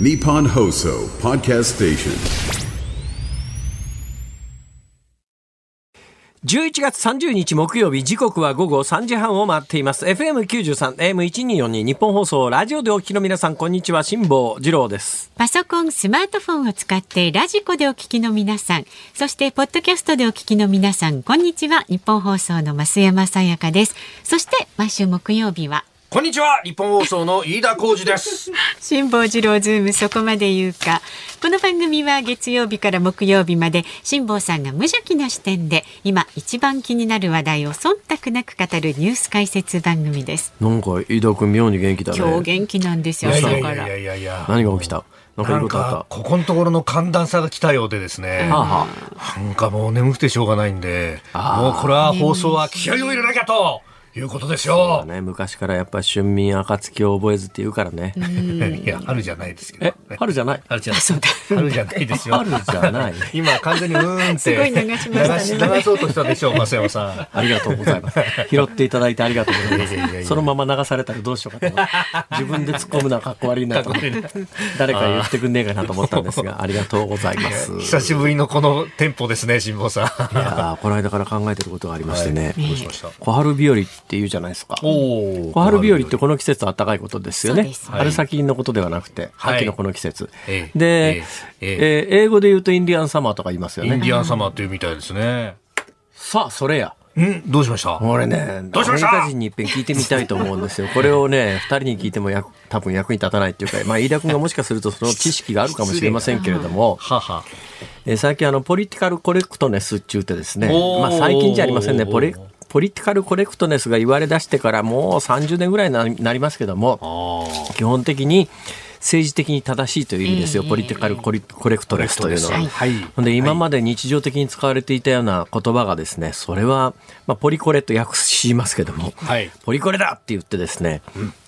Nippon Hoso Podcast Station. 11月30日木曜日時刻は午後3時半を回っています FM93 AM1242 日本放送ラジオでお聞きの皆さんこんにちは辛坊治郎ですパソコン、スマートフォンを使ってラジコでお聞きの皆さん、そしてポッドキャストでお聞きの皆さん、こんにちは。日本放送の増山さやかです。そして毎週木曜日はこんにちは日本放送の飯田浩二です。辛坊治郎ズームそこまで言うか。この番組は月曜日から木曜日まで辛坊さんが無邪気な視点で今一番気になる話題を忖度なく語るニュース解説番組です。なんか飯田君妙に元気だね。今日元気なんですよ、いやい朝から。やいやいやいや。何が起きた？なんかこここのところの寒暖差が来たようでですね、なんかもう眠くてしょうがないんでもうこれは放送は気合を入れなきゃということですそうよだ、ね。昔からやっぱり春眠暁を覚えずって言うからね。いや春じゃないですけど。えね春じゃない？春じゃない。春じゃないですよ。春じゃない。今完全にうーんって。すごい流しましたね。流そうとしたでしょう増山さん。ありがとうございます。拾っていただいてありがとうございまいやいやいやいや。す。そのまま流されたらどうしようかと思って。自分で突っ込むのはかっこ悪いなと思って。誰か言ってくんねえかなと思ったんですが、ありがとうございます。い久しぶりのこのテンポですね辛坊さん。やーこの間から考えてることがありましてね。どうしました？小春日和って言うじゃないですか。お小春日和ってこの季節暖かいことですよね。春先のことではなくて、はい。秋のこの季節。ええで、ええー英語で言うとインディアンサマーとか言いますよね。インディアンサマーっていうみたいですね。さあ、それや。んどうしました？俺ね、どうしました？アメリカ人に一遍聞いてみたいと思うんですよ。これをね、二人に聞いてもや多分役に立たないっていうか、まあ、飯田君がもしかするとその知識があるかもしれませんけれども、はは。えー最近あの、ポリティカルコレクトネスって言ってですね、まあ最近じゃありませんね、ポリ、ポリティカルコレクトネスが言われ出してからもう30年ぐらいにななりますけども、基本的に政治的に正しいという意味ですよ、ポリティカルコレクトネスというのは。はい。で今まで日常的に使われていたような言葉がですねそれは、まあ、ポリコレと訳しますけども、はい。ポリコレだって言ってですね、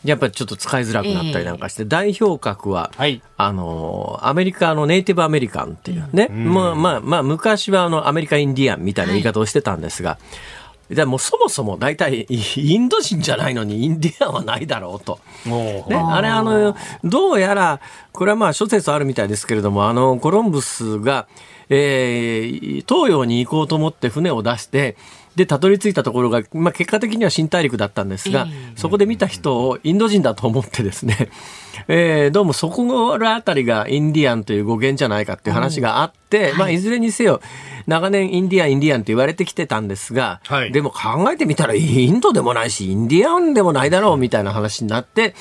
やっぱりちょっと使いづらくなったりなんかして、代表格は、はい。あのアメリカのネイティブアメリカンっていうね、まあまあまあ昔はあのアメリカインディアンみたいな言い方をしてたんですが、じゃあもうそもそも大体インド人じゃないのにインディアンはないだろうと。おね、あれあのどうやらこれはまあ諸説あるみたいですけれどもあのコロンブスが、えー東洋に行こうと思って船を出してでたどり着いたところが、まあ、結果的には新大陸だったんですが、そこで見た人をインド人だと思ってですね、えーどうもそこらあたりがインディアンという語源じゃないかっていう話があって、まあ、いずれにせよ長年インディアンインディアンって言われてきてたんですが、はい。でも考えてみたらインドでもないしインディアンでもないだろうみたいな話になって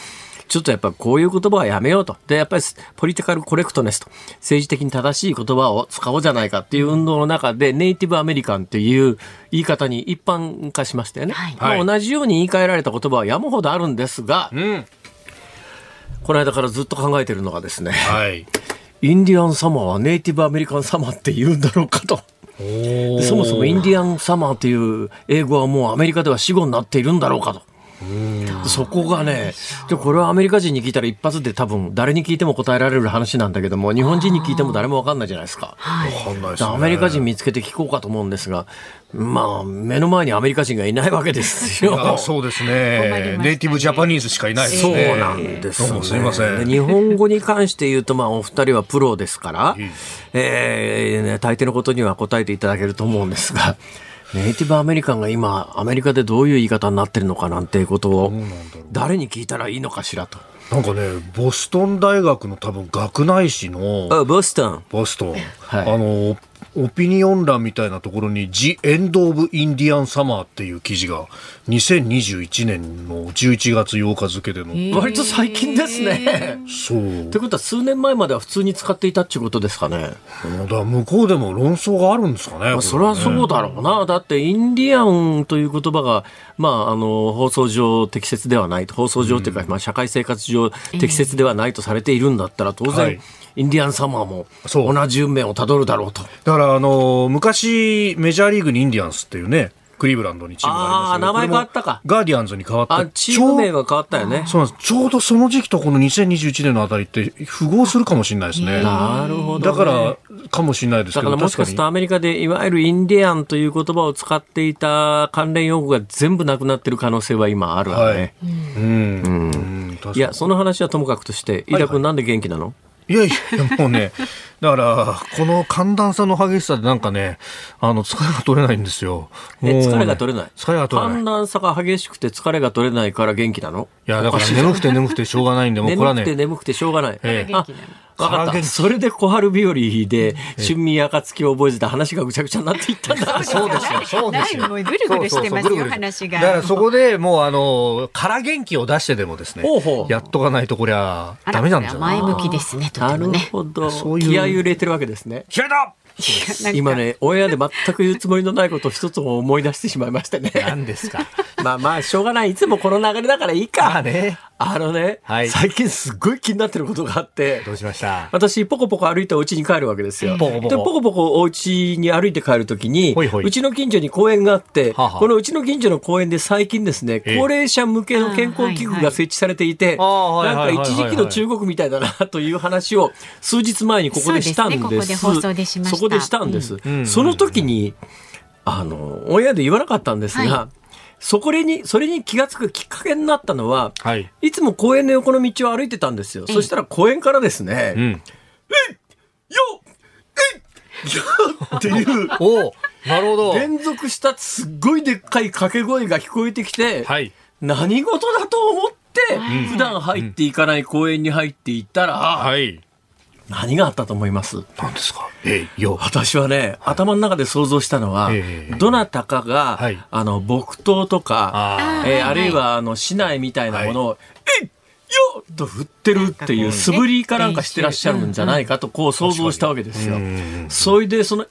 ちょっとやっぱこういう言葉はやめようと。で、やっぱりポリティカルコレクトネスと、政治的に正しい言葉を使おうじゃないかっていう運動の中で、ネイティブアメリカンっていう言い方に一般化しましたよね。はいまあ同じように言い換えられた言葉は山ほどあるんですが、うんこの間からずっと考えてるのがですね、はいインディアンサマーはネイティブアメリカンサマーって言うんだろうかと。でそもそもインディアンサマーっていう英語はもうアメリカでは死語になっているんだろうかと。そこがね、でこれはアメリカ人に聞いたら一発で多分誰に聞いても答えられる話なんだけども、日本人に聞いても誰もわかんないじゃないですか。わかんないですね。アメリカ人見つけて聞こうかと思うんですが、まあ、目の前にアメリカ人がいないわけですよ。あそうですね。ネイティブジャパニーズしかいないですそうねなんです、ね。どうもすいません。で日本語に関して言うと、まあ、お二人はプロですからえーね大抵のことには答えていただけると思うんですが、ネイティブアメリカンが今、アメリカでどういう言い方になってるのかなんていうことを、誰に聞いたらいいのかしらと。なんかねボストン大学の多分学内誌のあ、ボストン。ボストン、はいあのオピニオン欄みたいなところに「ジ・エンド・オブ・インディアン・サマー」っていう記事が2021年の11月8日付での、割と最近ですね。そうってことは数年前までは普通に使っていたっていうことですかね。だ向こうでも論争があるんですかね、まあ、それはそうだろうな。だって、インディアンという言葉が、まあ、あの、放送上適切ではないと。放送上というか、まあ、社会生活上適切ではないとされているんだったら、当然、はいインディアンサマーもそう。同じ運命をたどるだろうと。だからあの昔メジャーリーグにインディアンスっていうねクリーブランドにチームがありま名前変わったか。ガーディアンズに変わったあ、チーム名が変わったよね。そうなんです。ちょうどその時期とこの2021年のあたりって符合するかもしれないですね。なるほど、ね。だからかもしれないですけどだからもしかするとアメリカでいわゆるインディアンという言葉を使っていた関連用語が全部なくなってる可能性は今あるわね。はい。うん、うん。いや、その話はともかくとして、飯田君なんで元気なの、いやいや、もうね、だから、この寒暖差の激しさでなんかね、あの、疲れが取れないんですよ。えもうね疲れが取れない？疲れが取れない。寒暖差が激しくて疲れが取れないから元気なの？いや、だから眠くて眠くてしょうがないんで、もうこれは眠くてね、眠くてしょうがない。ええ元気なのわかそれで小春日和で、春眠暁を覚えてた話がぐちゃぐちゃになっていったんだ。そうですよ、そうですよ。だいぶもうぐるぐるしてますよ話がだからそこでもうあの、空元気を出してでもですねほうほ、うやっとかないとこりゃダメなんですよ。前向きですねとなるてもねほど。そういう気合い入れてるわけですね。気合いだ 今ね、オンエアで全く言うつもりのないことを一つも思い出してしまいましてね。何ですか？まあまあ、しょうがない。いつもこの流れだからいいか。まあねあのね、はい。最近すっごい気になってることがあって。ど、うしました？私、ポコポコ歩いてお家に帰るわけですよ。ポコポコ。で、ポコポコお家に歩いて帰るときに、ほいほい。うちの近所に公園があって、はあはあこのうちの近所の公園で最近ですね、ええ。高齢者向けの健康器具が設置されていて、なんか一時期の中国みたいだなという話を数日前にここでしたんです。そねここで放送でしました。そこでしたんです。んその時に、あの、オンエアで言わなかったんですが、はそこに、それに気がつくきっかけになったのは、はい。いつも公園の横の道を歩いてたんですよ。そしたら公園からですね、うん。よえよっていう おおなるほど。連続したすっごいでっかい掛け声が聞こえてきて、はい。何事だと思って、普段入っていかない公園に入っていったら、はい。何があったと思います？何ですか？えいよ。私はね、頭の中で想像したのは、ええどなたかが、はい。あの、木刀とか、あえーあるいは、あの、市内みたいなものを、えいよっと振ってるっていう素振りかなんかしてらっしゃるんじゃないかと、こう想像したわけですよ。それで、その、え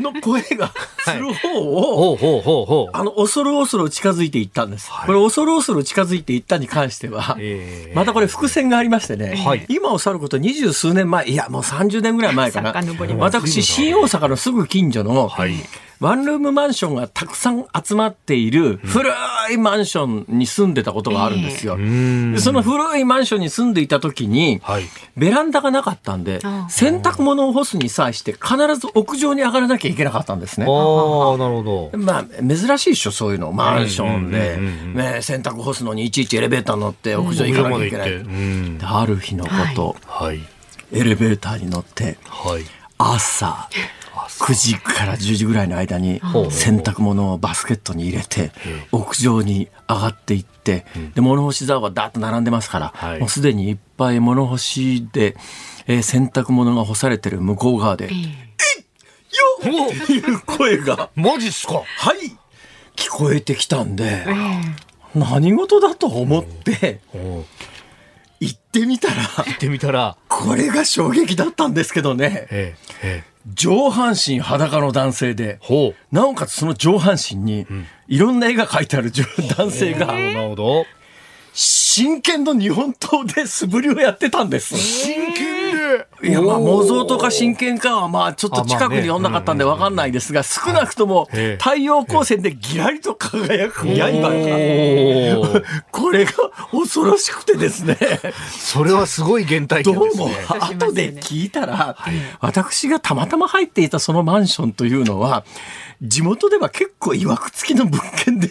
の声がする方を。あの、恐る恐る近づいていったんです。これ、恐る恐る近づいていったに関しては、ええまたこれ伏線がありましてね、はい今を去ること二十数年前、いや、もう30年ぐらい前かな私、新大阪のすぐ近所の、はい。ワンルームマンションがたくさん集まっている古いマンションに住んでたことがあるんですよ。でその古いマンションに住んでいた時に、はい。ベランダがなかったんであ、洗濯物を干すに際して必ず屋上に上がらなきゃいけなかったんですね。ああ、なるほど。まあ、珍しいでしょ、そういうの。マンションでね、洗濯干すのにいちいちエレベーター乗って屋上行かなきゃいけない。ある日のこと、はい。エレベーターに乗って、はい。朝、9時から10時ぐらいの間に洗濯物をバスケットに入れて、屋上に上がっていって、で、物干し竿がダーッと並んでますから、はい。もうすでにいっぱい物干しで、えー洗濯物が干されてる向こう側で、よっっていう声が、マジっすか。はい。聞こえてきたんで、何事だと思って行ってみたら、行ってみたら、これが衝撃だったんですけどね、ええ、ええ。上半身裸の男性で、ほう。なおかつその上半身にいろんな絵が描いてある男性がなるほど。真剣の日本刀で素振りをやってたんです。真剣でいや、まあ、模造とか真剣かは、まあ、ちょっと近くに読んなかったんでわかんないですが、少なくともええ。太陽光線でギラリと輝く刃。が、これが恐ろしくてですね、それはすごい原体どうも験ですね。後で聞いたら、私がたまたま入っていたそのマンションというのは、地元では結構曰く付きの物件で、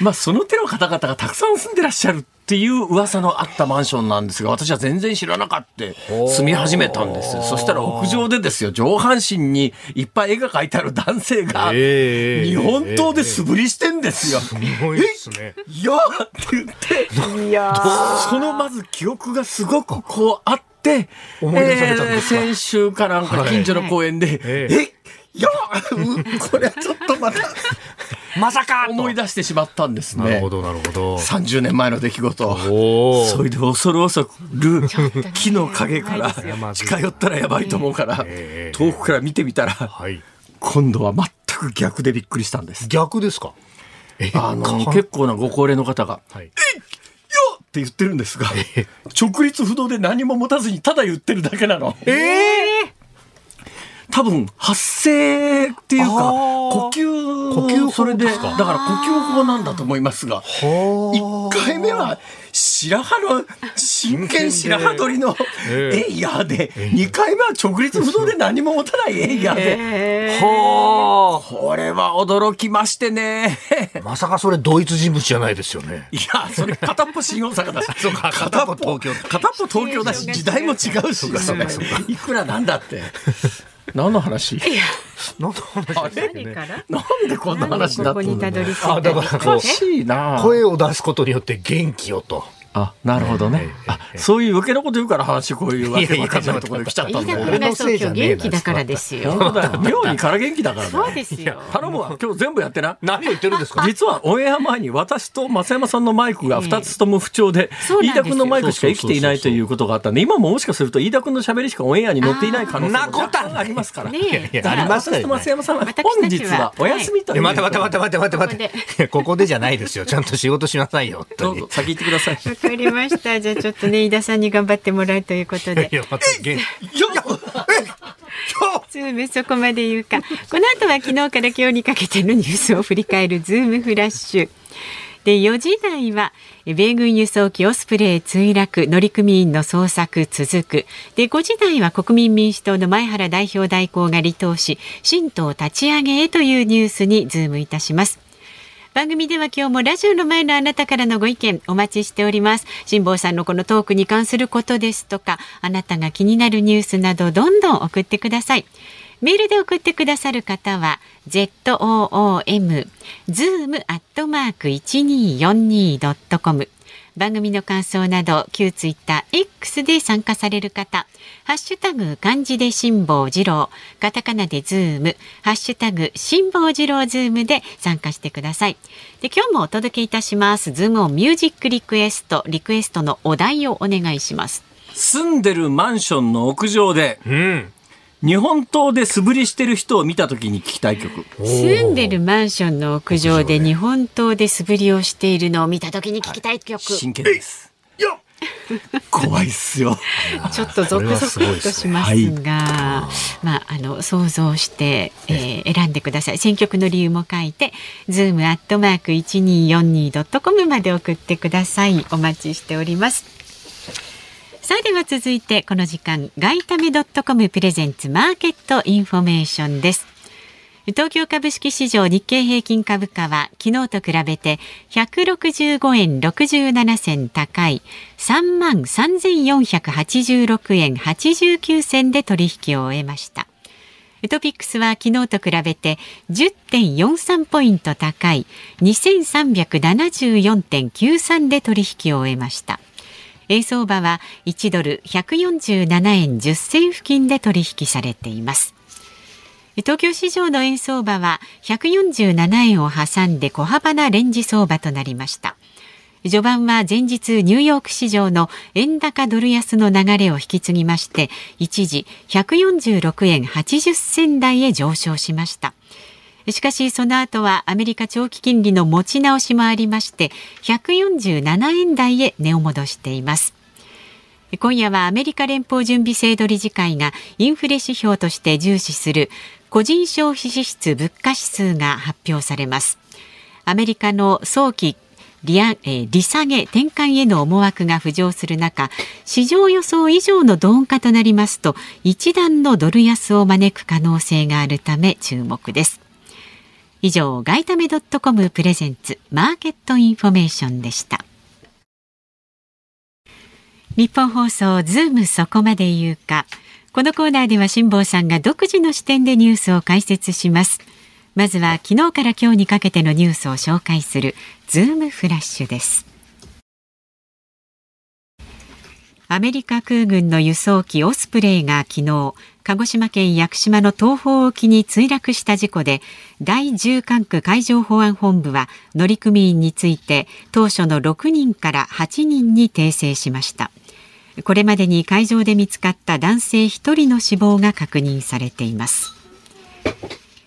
まあその手の方々がたくさん住んでらっしゃるっていう噂のあったマンションなんですが、私は全然知らなかった。住み始めたんです。そしたら屋上でですよ、上半身にいっぱい絵が描いてある男性が、ええ日本刀で素振りしてんですよ。すごいですね。いやーって言って、そのまず記憶がすごくこうあって、思い出されたんですか？先週かなんか近所の公園で、ええいやこれはちょっとまた まさか思い出してしまったんですねなるほ。ど、なるほど。30年前の出来事。おそれで恐る恐る木の陰かやら近寄ったらやばいと思うからええ遠くから見てみたらはい。今度は全く逆でびっくりしたんです。逆ですか？えあのか結構なご高齢の方がはい。よっって言ってるんですが、直立不動で何も持たずにただ言ってるだけなの。ええ多分発声っていうか呼吸呼吸法それでだかから呼吸法なんだと思いますが1回目は白羽の真剣白羽取りのえエイヤーで2回目は直立不動で何も持たないエイヤーではこれは驚きましてね。あ。まさかそれ同一人物じゃないですよね。いや、それ片っぽ新大阪だし。そうか片っぽ東京片っぽ東京だし、時代も違うし。いくらなんだって。何の話？何から？なんでこんな話になここったどり着いたあだからこうおかしいな声を出すことによって元気をと。あ、なるほどね。あ、そういう余計なこと言うから話こういうわけわかんないところで来ちゃったん飯田だよ。君がそう今日元気だからですよ。妙にから元気だからそうね。ですよ。頼むわ。今日全部やってな。何を言ってるんですか？実はオンエア前に私と増山さんのマイクが2つとも不調で、飯田君のマイクしか生きていないということがあったんで、今ももしかすると飯田君の喋りしかオンエアに載っていない可能性もあーそんなことは若干ありますから。あります私と増山さんは本日はお休みという。待て待て待て待て待て待てここ待て。ここでじゃないですよ。ちゃんと仕事しなさいよ。どうぞ先行ってください。わかりました。じゃあちょっとね、飯田さんに頑張ってもらうということでい。や、また。ズームそこまで言うか。この後は昨日から今日にかけてのニュースを振り返るズームフラッシュ。で、4時台は、米軍輸送機オスプレイ墜落、乗組員の捜索続く。で、5時台は国民民主党の前原代表代行が離党し、新党立ち上げへというニュースにズームいたします。番組では今日もラジオの前のあなたからのご意見お待ちしております。辛坊さんのこのトークに関することですとか、あなたが気になるニュースなどどんどん送ってください。メールで送ってくださる方は zoom zoom アットマーク 1242.com 番組の感想など旧ツイッター X で参加される方ハッシュタグ漢字で辛坊治郎カタカナでズームハッシュタグ辛坊治郎ズームで参加してくださいで今日もお届けいたしますズームオンミュージックリクエストリクエストのお題をお願いします住んでるマンションの屋上で、うん。日本刀で素振りしてる人を見たときに聞きたい曲。住んでるマンションの屋上で日本刀で素振りをしているのを見た時に聞きたい曲、真剣です。怖いっすよ。ちょっとゾクゾクとしますが、まああの想像して、えー選んでください。選曲の理由も書いて、ズームアットマーク一二四二ドットコムまで送ってください。お待ちしております。さあでは続いてこの時間外為ドットコムプレゼンツマーケットインフォメーションです。東京株式市場日経平均株価は昨日と比べて165円67銭高い3万3486円89銭で取引を終えました。トピックスは昨日と比べて10.43ポイント高い2374.93で取引を終えました。円相場は1ドル147円10銭付近で取引されています。東京市場の円相場は147円を挟んで小幅なレンジ相場となりました。序盤は前日ニューヨーク市場の円高ドル安の流れを引き継ぎまして一時146円80銭台へ上昇しました。しかしその後はアメリカ長期金利の持ち直しもありまして147円台へ値を戻しています。今夜はアメリカ連邦準備制度理事会がインフレ指標として重視する個人消費支出物価指数が発表されます。アメリカの早期利上えー利下げ転換への思惑が浮上する中市場予想以上の鈍化となりますと一段のドル安を招く可能性があるため注目です以上外為ドットコムプレゼンツマーケットインフォメーションでした。ニッポン放送ズームそこまで言うか。このコーナーでは辛坊さんが独自の視点でニュースを解説します。まずは昨日から今日にかけてのニュースを紹介するズームフラッシュです。アメリカ空軍の輸送機オスプレイが昨日鹿児島県屋久島の東方沖に墜落した事故で第10管区海上保安本部は乗組員について当初の6人から8人に訂正しました。これまでに海上で見つかった男性1人の死亡が確認されています。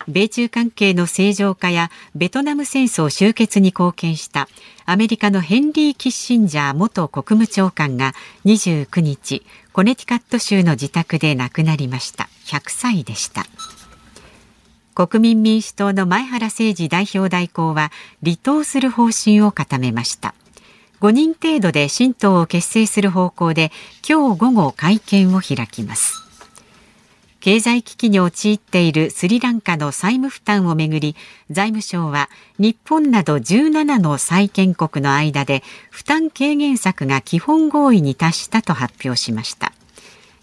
米中関係の正常化やベトナム戦争終結に貢献したアメリカのヘンリー・キッシンジャー元国務長官が29日コネティカット州の自宅で亡くなりました。100歳でした。国民民主党の前原誠司代表代行は離党する方針を固めました。5人程度で新党を結成する方向で今日午後会見を開きます。経済危機に陥っているスリランカの債務負担をめぐり財務省は日本など17の債権国の間で負担軽減策が基本合意に達したと発表しました。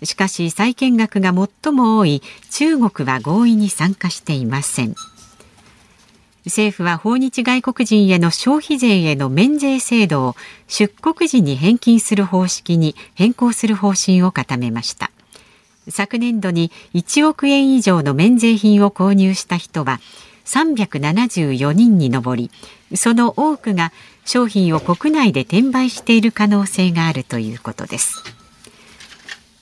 しかし債権額が最も多い中国は合意に参加していません。政府は訪日外国人への消費税への免税制度を出国時に返金する方式に変更する方針を固めました。昨年度に1億円以上の免税品を購入した人は374人に上りその多くが商品を国内で転売している可能性があるということです。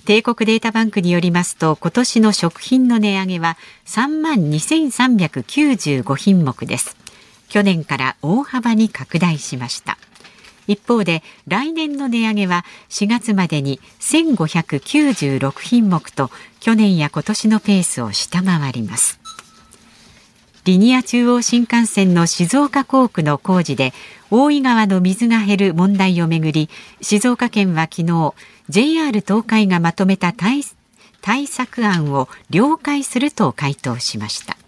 帝国データバンクによりますと今年の食品の値上げは3万2395品目です。去年から大幅に拡大しました。一方で来年の値上げは4月までに1596品目と去年や今年のペースを下回ります。リニア中央新幹線の静岡工区の工事で大井川の水が減る問題をめぐり静岡県は昨日 JR 東海がまとめた対対策案を了解すると回答しました。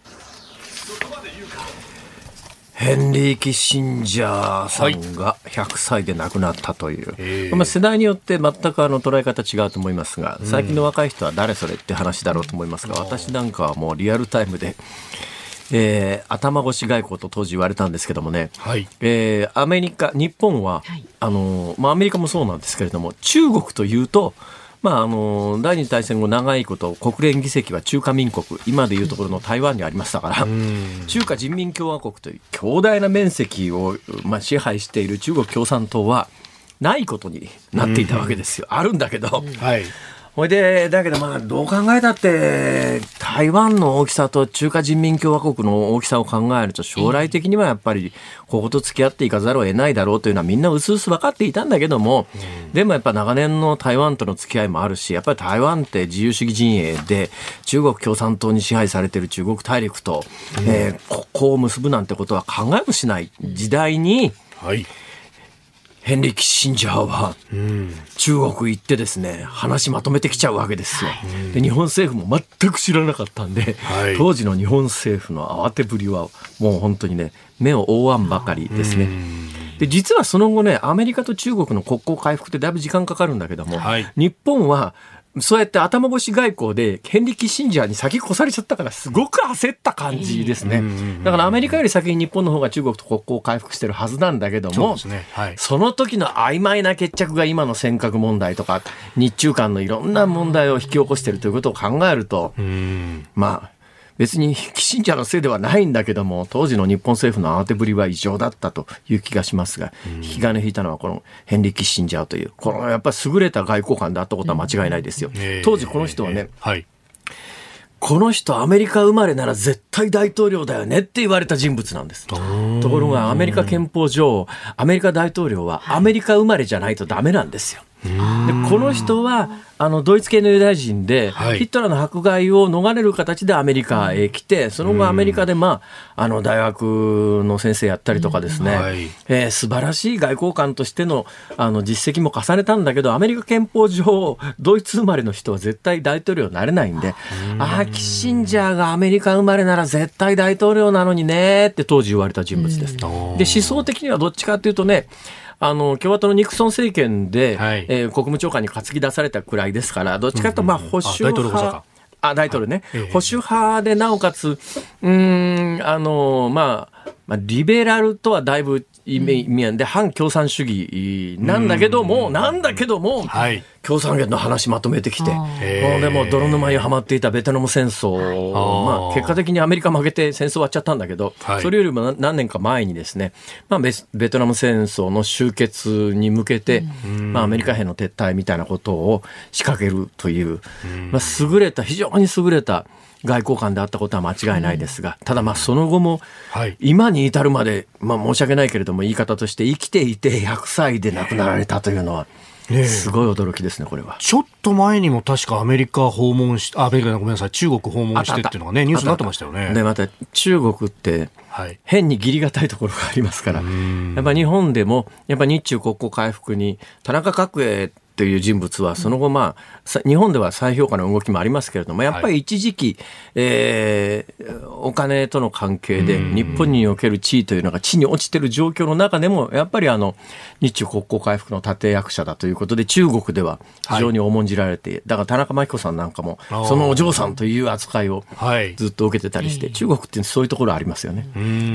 ヘンリー・キッシンジャーさんが100歳で亡くなったという、まあ、世代によって全くあの捉え方違うと思いますが最近の若い人は誰それって話だろうと思いますが、私なんかはもうリアルタイムで。えー、頭越し外交と当時言われたんですけどもね、はい、えー、アメリカ、日本は、はい、あのまあ、アメリカもそうなんですけれども、中国というと、まあ、あの第二次大戦後長いこと国連議席は中華民国今でいうところの台湾にありましたから中華人民共和国という強大な面積を、まあ、支配している中国共産党はないことになっていたわけですよ。あるんだけど、はい、ほいで、だけどまあ、どう考えたって、台湾の大きさと中華人民共和国の大きさを考えると、将来的にはやっぱり、ここと付き合っていかざるを得ないだろうというのはみんな薄々分かっていたんだけども、でもやっぱ長年の台湾との付き合いもあるし、やっぱり台湾って自由主義陣営で、中国共産党に支配されている中国大陸と、えー、ここを結ぶなんてことは考えもしない時代に、はいヘンリー・キッシンジャーは中国行ってですね話まとめてきちゃうわけですよ。で日本政府も全く知らなかったんで、はい、当時の日本政府の慌てぶりはもう本当にね目を覆わんばかりですね。で実はその後ねアメリカと中国の国交回復ってだいぶ時間かかるんだけども、はい、日本はそうやって頭越し外交で、ヘンリキ・シンジャーに先越されちゃったから、すごく焦った感じですね。だからアメリカより先に日本の方が中国と国交を回復してるはずなんだけども、そ,、ね。はい、その時の曖昧な決着が今の尖閣問題とか、日中間のいろんな問題を引き起こしているということを考えると、まあ、別にキッシンジャーのせいではないんだけども当時の日本政府の慌てぶりは異常だったという気がしますが、引き金引いたのはこのヘンリー・キッシンジャーというこのやっぱり優れた外交官であったことは間違いないですよ。当時この人はね、はいこの人アメリカ生まれなら絶対大統領だよねって言われた人物なんです。ところがアメリカ憲法上、アメリカ大統領はアメリカ生まれじゃないとダメなんですよ。でこの人はあのドイツ系のユダヤ人で、はい、ヒットラーの迫害を逃れる形でアメリカへ来て、その後アメリカで、まあ、あの大学の先生やったりとかですね、はい、えー、素晴らしい外交官としてのあの実績も重ねたんだけど、アメリカ憲法上、ドイツ生まれの人は絶対大統領になれないんで、ああ、キッシンジャーがアメリカ生まれなら絶対大統領なのにねって当時言われた人物です。で思想的にはどっちかというとね、あの共和党のニクソン政権で、はい、えー、国務長官に担ぎ出されたくらいですから、どっちかというと、まあ、保守派。あ大統領ね、保守派でなおかつ、うん、あの、まあ、まあ、リベラルとはだいぶ意味で、反共産主義なんだけども、なんだけども、はい、共産圏の話まとめてきて、でも泥沼にはまっていたベトナム戦争、まあ、結果的にアメリカ負けて戦争終わっちゃったんだけど、はい、それよりも何年か前にですね、まあベ、ベトナム戦争の終結に向けて、まあ、アメリカ兵の撤退みたいなことを仕掛けるという、まあ、優れた、非常に優れた、外交官であったことは間違いないですが、ただまあその後もはい今に至るまで、まあ申し訳ないけれども言い方として生きていて100歳で亡くなられたというのは、ねえすごい驚きですね、これは。ちょっと前にも確かアメリカ訪問し、あアメリカごめんなさい、中国訪問してっていうのがね、ニュースになってましたよね。で、また中国って、はい。変に義理がたいところがありますから、やっぱ日本でも、やっぱ日中国交回復に、田中角栄という人物は、その後、まあ、さ日本では再評価の動きもありますけれども、やっぱり一時期、えーお金との関係で、日本における地位というのが地に落ちている状況の中でも、やっぱりあの、日中国交回復の立役者だということで、中国では非常に重んじられて、だから田中真紀子さんなんかもそのお嬢さんという扱いをはい。ずっと受けてたりして、中国ってそういうところありますよね。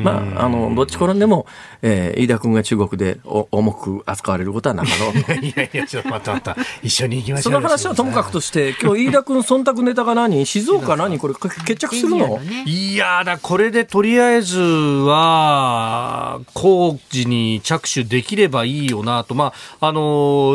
まあ、あの、どっち転んでも、えー飯田君が中国でお重く扱われることはなかろう。いやいや、ちょっと待った待った。一緒に行きましょ。そうの話はともかくとして、今日飯田君忖度ネタが何？静岡何？これ決着するの？ね。いやーだ、これでとりあえずは、工事に着手できればいいよなと、まあ、あの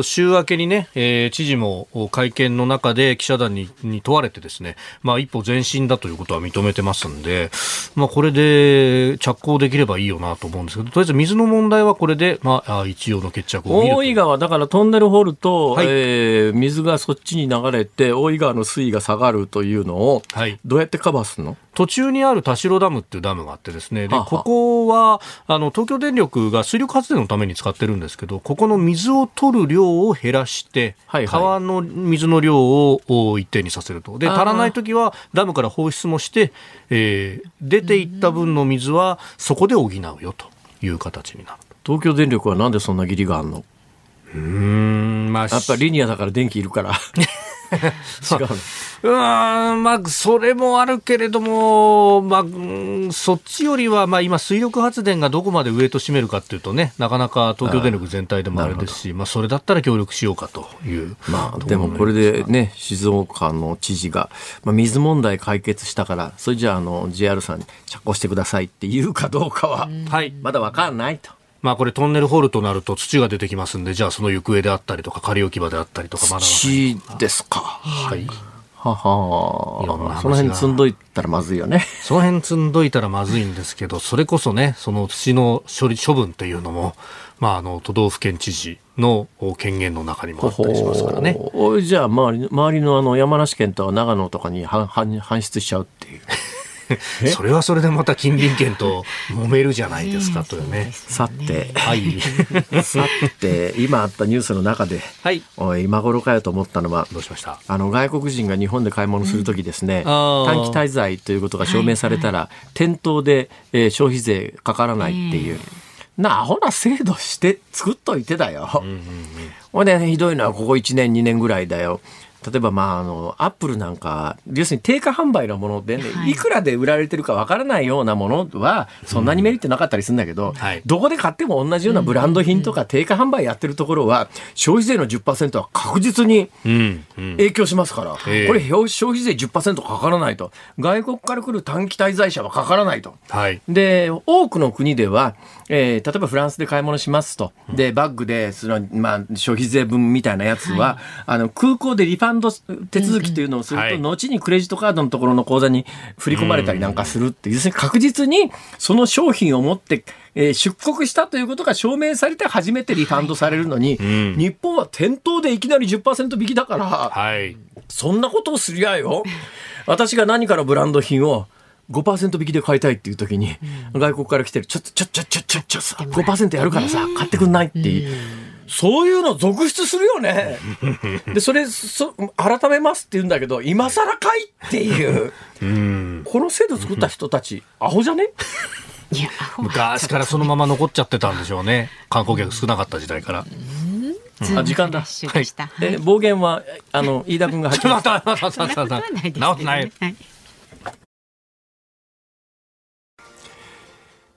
ー週明けにね、えー知事も会見の中で記者団にに問われてですね、まあ、一歩前進だということは認めてますんで、まあ、これで着工できればいいよなと思うんですけど、とりあえず水の問題はこれで、まあ、あ一応の決着を見ると大井川、だからトンネル掘ると、はい。えー水がそっちに流れて、大井川の水位が下がるというのを、はい。どうやってカバーするの？途中にある田代ダムっていうダムがあってですね、で、ここは、あの、東京電力が水力発電のために使ってるんですけど、ここの水を取る量を減らして、はいはい。川の水の量をお一定にさせると。で、足らないときはダムから放出もして、えー出ていった分の水はそこで補うよという形になる。東京電力はなんでそんな義理があんの？うーん、まあ、やっぱリニアだから電気いるから。違うの。うーん、まあ、それもあるけれども、まあ、うんそっちよりは、まあ、今、水力発電がどこまでウエイト占めるかっていうとね、なかなか東京電力全体でもあれですし、まあ、それだったら協力しようかという。まあ、でもこれでね、静岡の知事が、まあ、水問題解決したから、それじゃあ、あの、JR さんに着工してくださいって言うかどうかは、はい。まだわかんないと。まあ、これトンネル掘るとなると土が出てきますんで、じゃあその行方であったりとか、仮置き場であったりとか、まだ土ですか。はい。ははいろんな話がはその辺積んどいたらまずいよね。その辺積んどいたらまずいんですけど、それこそね、その土の処理処分っていうのも、まあ、あの、都道府県知事の権限の中にもあったりしますからね。ほほじゃあ周り、周りのあの山梨県とか長野とかに搬出しちゃうっていう。それはそれでまた近隣県と揉めるじゃないですかというね。さて、はい。さて、今あったニュースの中で、はい。おい今頃かよと思ったのは、どうしました？あの外国人が日本で買い物するときですね、あー短期滞在ということが証明されたら、店頭で、えー消費税かからないっていう。なアホな制度して作っといてだよ。ほんで、ひどいのはここ1年2年ぐらいだよ。例えば、まあ、あの、アップルなんか、要するに定価販売のものでね、はいい、くらで売られてるかわからないようなものは、そんなにメリットなかったりするんだけど、はいどこで買っても同じようなブランド品とか定価販売やってるところは、消費税の10%は確実に。影響しますから、ええこれ消費税10%かからないと。外国から来る短期滞在者はかからないと。はい。で、多くの国では、えー例えばフランスで買い物しますと。で、バッグで、その、まあ、消費税分みたいなやつは、あの、空港でリファンド手続きというのをすると、はい後にクレジットカードのところの口座に振り込まれたりなんかするっていするに確実にその商品を持って、えー出国したということが証明されて初めてリファンドされるのに、ん日本は店頭でいきなり10%引きだから、はい。そんなことをすりゃよ。私が何かのブランド品を5%引きで買いたいっていう時に、外国から来てる、ちょっと、ちょ、ちょ、ちょ、ちょ、ちょ、さ、5%やるからさ、買ってくんないっていう。そういうの続出するよね。で、それ、そ、改めますって言うんだけど、今更かいっていう。うん。この制度作った人たち、アホじゃね？いや、アホは昔からそのまま残っちゃってたんでしょうね。観光客少なかった時代から。あ、時間だ。はいえ、暴言は、あの、飯田君が入ってます。また、また、また、また、直ってない。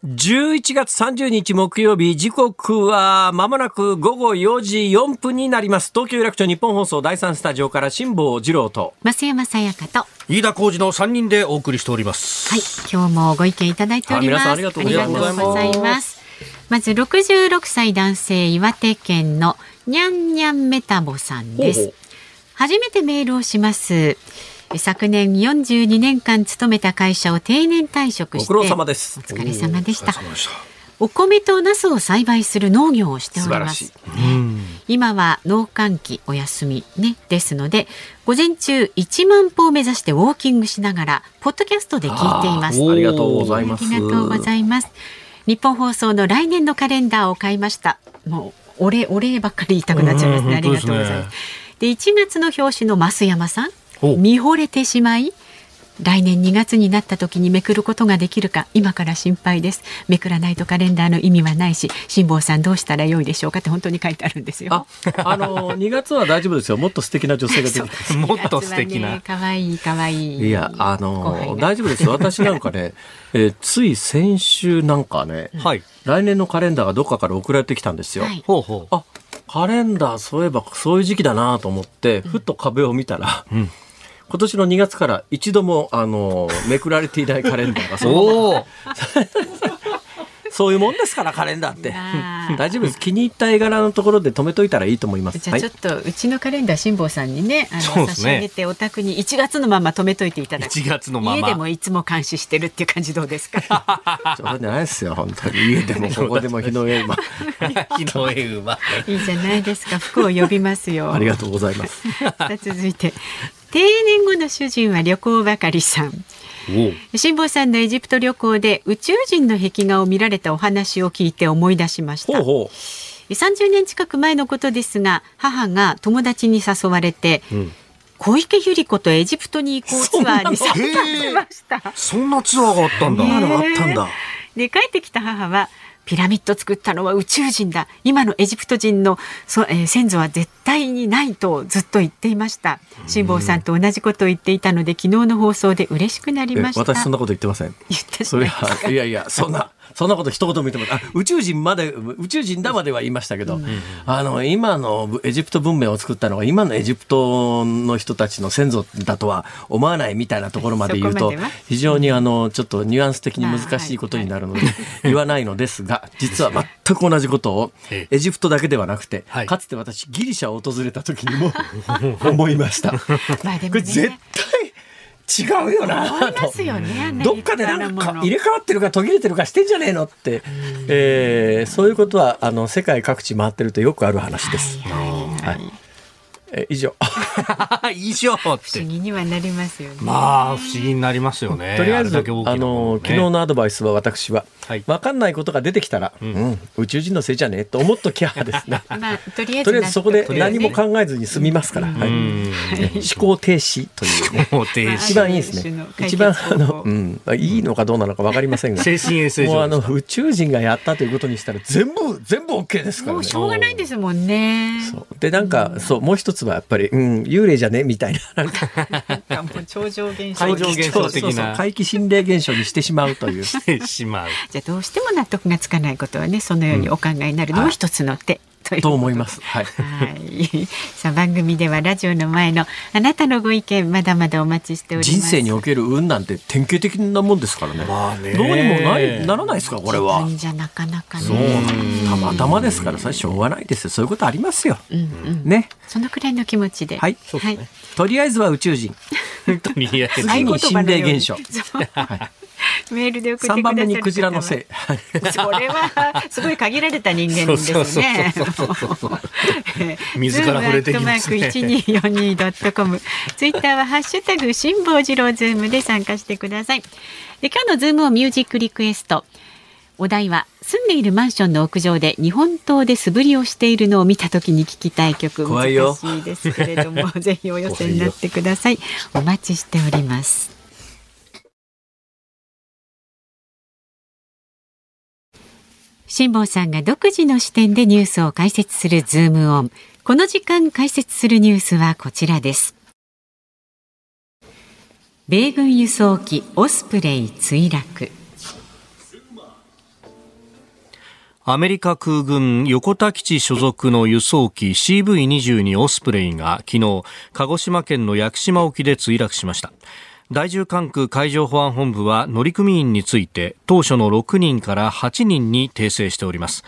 11月30日木曜日、時刻はまもなく午後4時4分になります。東京有楽町日本放送第3スタジオから辛坊治郎と。増山さやかと。飯田浩二の3人でお送りしております。はい、今日もご意見いただいております。あ皆さんありがとうございますありがとうございます。まず66歳男性岩手県のにゃんにゃんメタボさんです。ほうほう初めてメールをします。昨年42年間勤めた会社を定年退職してご苦労様です。お疲れ様でした。お疲れ様でした。お米とナスを栽培する農業をしております。素晴らしい。今は農閑期お休みねですので午前中1万歩を目指してウォーキングしながらポッドキャストで聞いています。ありがとうございあます。りがとうございます。日本放送の来年のカレンダーを買いました。もうお礼お礼ばっかり言いたくなっちゃいますね。ありがとうございます。で1月の表紙の増山さん。お見惚れてしまい来年2月になった時にめくることができるか今から心配ですめくらないとカレンダーの意味はないし辛坊さんどうしたらよいでしょうかって本当に書いてあるんですよあ、あの 2月は大丈夫ですよ。もっと素敵な女性が出てきて。もっと素敵な。可愛い可愛いいや、あの大丈夫ですよ。私なんかね、えーつい先週なんかね、はい。来年のカレンダーがどっかから送られてきたんですよ。はいほうほう。あ、カレンダーそういえばそういう時期だなと思って、ふっと壁を見たら、ん今年の2月から一度も、あの、めくられていないカレンダーがその。そういうもんですから、カレンダーって大丈夫です。気に入った絵柄のところで止めといたらいいと思います。はいじゃあちょっとうちのカレンダー辛坊さんにねあのね差し上げてお宅に1月のまま止めといていただく1月のまま家でもいつも監視してるっていう感じどうですか？そうじゃないですよ、本当に。家でもここでも日の上、今。日の絵馬。いいじゃないですか服を呼びますよありがとうございます。さあ続いて定年後の主人は旅行ばかりさんお辛坊さんのエジプト旅行で宇宙人の壁画を見られたお話を聞いて思い出しましたほうほ30年近く前のことですが母が友達に誘われて、ん小池百合子とエジプトに行こうツアーに参加しました。そんなツアーがあったんだ。ねう。なのあったんだ。で帰ってきた母はピラミッド作ったのは宇宙人だ。今のエジプト人のそ、えー先祖は絶対にないとずっと言っていました。辛坊さんと同じことを言っていたので昨日の放送で嬉しくなりえました。私そんなこと言ってません。言ってそれは、いやいや、そんな、そんなこと一言も言ってもあ、宇宙人まで、宇宙人だまでは言いましたけど、あの、今のエジプト文明を作ったのが、今のエジプトの人たちの先祖だとは思わないみたいなところまで言うと非常にあの、ちょっとニュアンス的に難しいことになるので、言わないのですが、実は全く同じことをええ、エジプトだけではなくてはい、かつて私、ギリシャを訪れた時にも 思いました。まあでもこれ絶ね対違うよな思いとますよねどっかでなんか入れ替わってるか途切れてるかしてんじゃねえのって、えーそういうことはあの世界各地回ってるとよくある話です。はいはい。はいえ以上以上っ不思て。議にはなりますよね。まあ、不思議になりますよね。とりあえず、れだけ大きなあの昨日のアドバイスは私は、はい分かんないことが出てきたら、うん宇宙人のせいじゃねえと思っときゃですね。まあとりあえずとりあえずそこで何も考えずに済みますから、はいうん。思考停止というね。もう停一止。番いいですね一番あの、うん、まあいいのかどうなのか分かりませんが。精神衛生もうあの宇宙人がやったということにしたら全部全部 OK ですからねもう。しょうがないですもんね。そうでなんか、そうもう一つはやっぱり、うん、幽霊じゃね？みたいな。なんか。なんかもう超常現象超常現象的な。怪奇心霊現象にしてしまうという。してしまう。じゃあどうしても納得がつかないことはねそのようにお考えになるのも一つの手、というと思います。はい。はい。さあ番組ではラジオの前のあなたのご意見まだまだお待ちしております。人生における運なんて典型的なもんですからね。まあねどうにもないならないですかこれはじゃなかなかね。そうたまたまですからそれしょうがないですよそういうことありますよ。うんうん。ね。そのくらいの気持ちで。はいそうですねとりあえずは宇宙人。とりあえず。次に心霊現象。メールで送って番目にクジラのせい。はいそれはすごい限られた人間ですね。そうそうそうそう 水から触れてきますねズームアットマーク一二四二ドットコム。ツイッターはハッシュタグ辛坊治郎ズームで参加してください。で今日のズームオンミュージックリクエスト。お題は住んでいるマンションの屋上で日本刀で素振りをしているのを見たときに聞きたい曲。難しいですけれども ぜひお寄せになってください。お待ちしております。辛坊さんが独自の視点でニュースを解説するズームオンこの時間解説するニュースはこちらです。米軍輸送機オスプレイ墜落アメリカ空軍横田基地所属の輸送機 CV22 オスプレイが昨日、鹿児島県の屋久島沖で墜落しました。第10管区海上保安本部は乗組員について当初の6人から8人に訂正しております。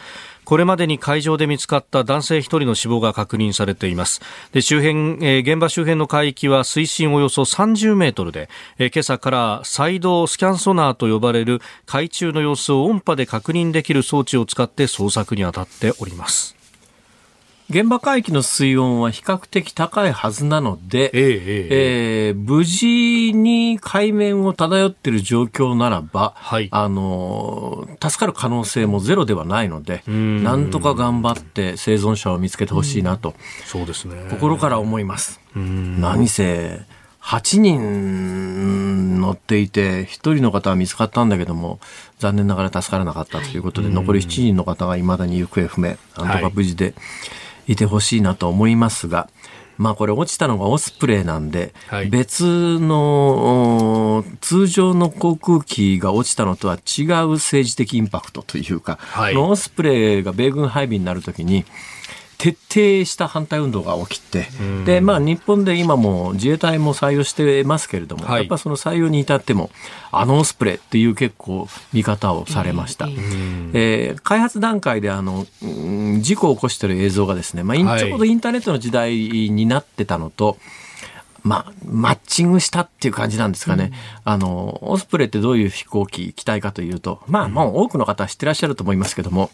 これまでに海上で見つかった男性1人の死亡が確認されています。で周辺、えー、現場周辺の海域は水深およそ30メートルで、えー、今朝からサイドスキャンソナーと呼ばれる海中の様子を音波で確認できる装置を使って捜索に当たっております。現場海域の水温は比較的高いはずなので、えー、えー、無事に海面を漂っている状況ならば、はい、あの助かる可能性もゼロではないので、なんとか頑張って生存者を見つけてほしいなと、そうですね。心から思います。何せ8人乗っていて、1人の方は見つかったんだけども、残念ながら助からなかったということで、はい、残り7人の方がいまだに行方不明、なんとか無事で。はいいてほしいなと思いますが、まあこれ落ちたのがオスプレイなんで、はい、別の通常の航空機が落ちたのとは違う政治的インパクトというか、はい、オスプレイが米軍配備になるときに、徹底した反対運動が起きて、で、まあ日本で今も自衛隊も採用してますけれども、はい、やっぱその採用に至っても、あのオスプレイっていう結構見方をされました。えー、開発段階であの、事故を起こしている映像がですね、まあ、ちょうどインターネットの時代になってたのと、まあ、マッチングしたっていう感じなんですかね。うん、あの、オスプレイってどういう飛行機、機体かというと、まあ、もう多くの方は知ってらっしゃると思いますけども、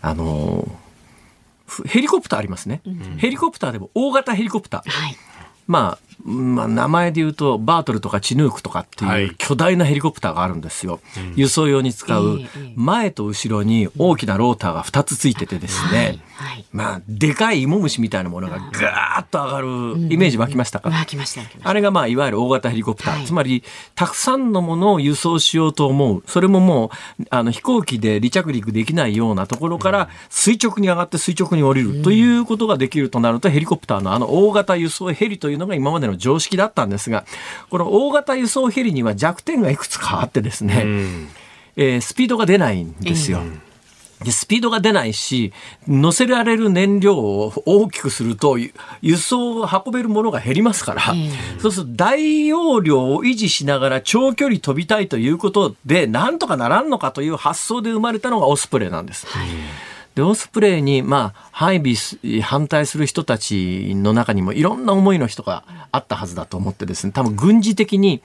あの、ヘリコプターありますね、うん、ヘリコプターでも大型ヘリコプター、はい、まあまあ、名前で言うとバートルとかチヌークとかっていう巨大なヘリコプターがあるんですよ、はい、輸送用に使う前と後ろに大きなローターが2つついててですね、はい、まあでかい芋虫みたいなものがガーッと上がるイメージ湧きましたか、湧きましたあれがまあいわゆる大型ヘリコプター、はい、つまりたくさんのものを輸送しようと思う。それももうあの飛行機で離着陸できないようなところから垂直に上がって垂直に降りるということができるとなるとヘリコプターのあの大型輸送ヘリというのが今までの常識だったんですが、この大型輸送ヘリには弱点がいくつかあってですね、うん、えー、スピードが出ないんですよ。うんで、スピードが出ないし、乗せられる燃料を大きくすると、輸送を運べるものが減りますから、そうすると大容量を維持しながら長距離飛びたいということで、なんとかならんのかという発想で生まれたのがオスプレイなんです。はいでオスプレイに、まあ、配備反対する人たちの中にもいろんな思いの人があったはずだと思ってですね。多分軍事的に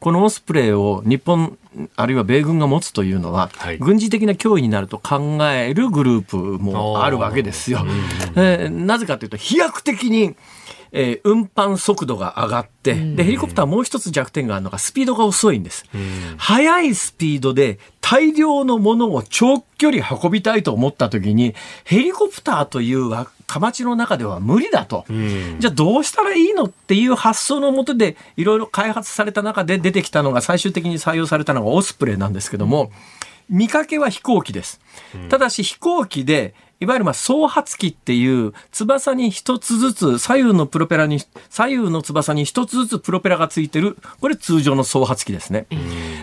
このオスプレイを日本あるいは米軍が持つというのは、はい、軍事的な脅威になると考えるグループもあるわけですよ。えー、なぜかというと飛躍的にえー、運搬速度が上がって、で、ヘリコプターもう一つ弱点があるのがスピードが遅いんです。速いスピードで大量のものを長距離運びたいと思った時に、ヘリコプターというかまちの中では無理だと。じゃあどうしたらいいのっていう発想のもとでいろいろ開発された中で出てきたのが最終的に採用されたのがオスプレイなんですけども、見かけは飛行機です。ただし飛行機でいわゆるまあ総発機っていう翼に一つずつ左右のプロペラに左右の翼に一つずつプロペラがついてるこれ通常の総発機ですね。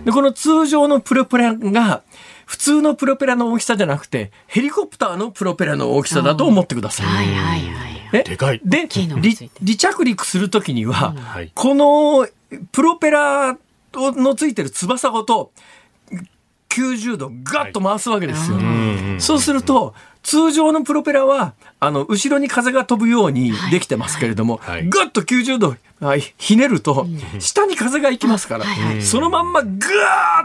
でこの通常のプロペラが普通のプロペラの大きさじゃなくてヘリコプターのプロペラの大きさだと思ってください。はいはいはい。でかい。で離着陸するときには、このプロペラのついてる翼ごと90度ガッと回すわけですよ。そうすると通常のプロペラは、あの、後ろに風が飛ぶようにできてますけれども、はい、ぐっと90度、はい、ひねると、下に風が行きますから、そのまんまぐー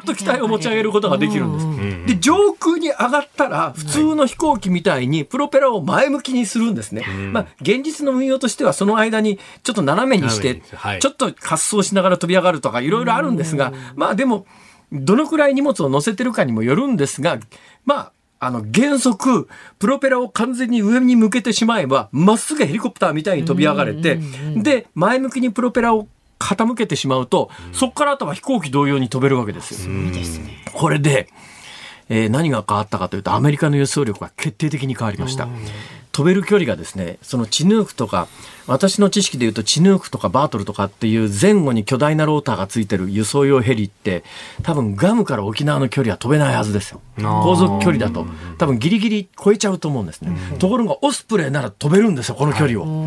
っと機体を持ち上げることができるんです。で、上空に上がったら、普通の飛行機みたいにプロペラを前向きにするんですね。まあ、現実の運用としては、その間にちょっと斜めにして、ちょっと滑走しながら飛び上がるとか、いろいろあるんですが、まあでも、どのくらい荷物を乗せてるかにもよるんですが、まあ、あの、原則、プロペラを完全に上に向けてしまえば、まっすぐヘリコプターみたいに飛び上がれて、で、前向きにプロペラを傾けてしまうと、そこからあとは飛行機同様に飛べるわけですよ。これで、えー、何が変わったかというと、アメリカの輸送力が決定的に変わりました。飛べる距離がですね、そのチヌークとか、私の知識で言うとチヌークとかバートルとかっていう前後に巨大なローターがついてる輸送用ヘリって多分ガムから沖縄の距離は飛べないはずですよ。航続距離だと多分ギリギリ超えちゃうと思うんですね。ところがオスプレイなら飛べるんですよ、この距離を。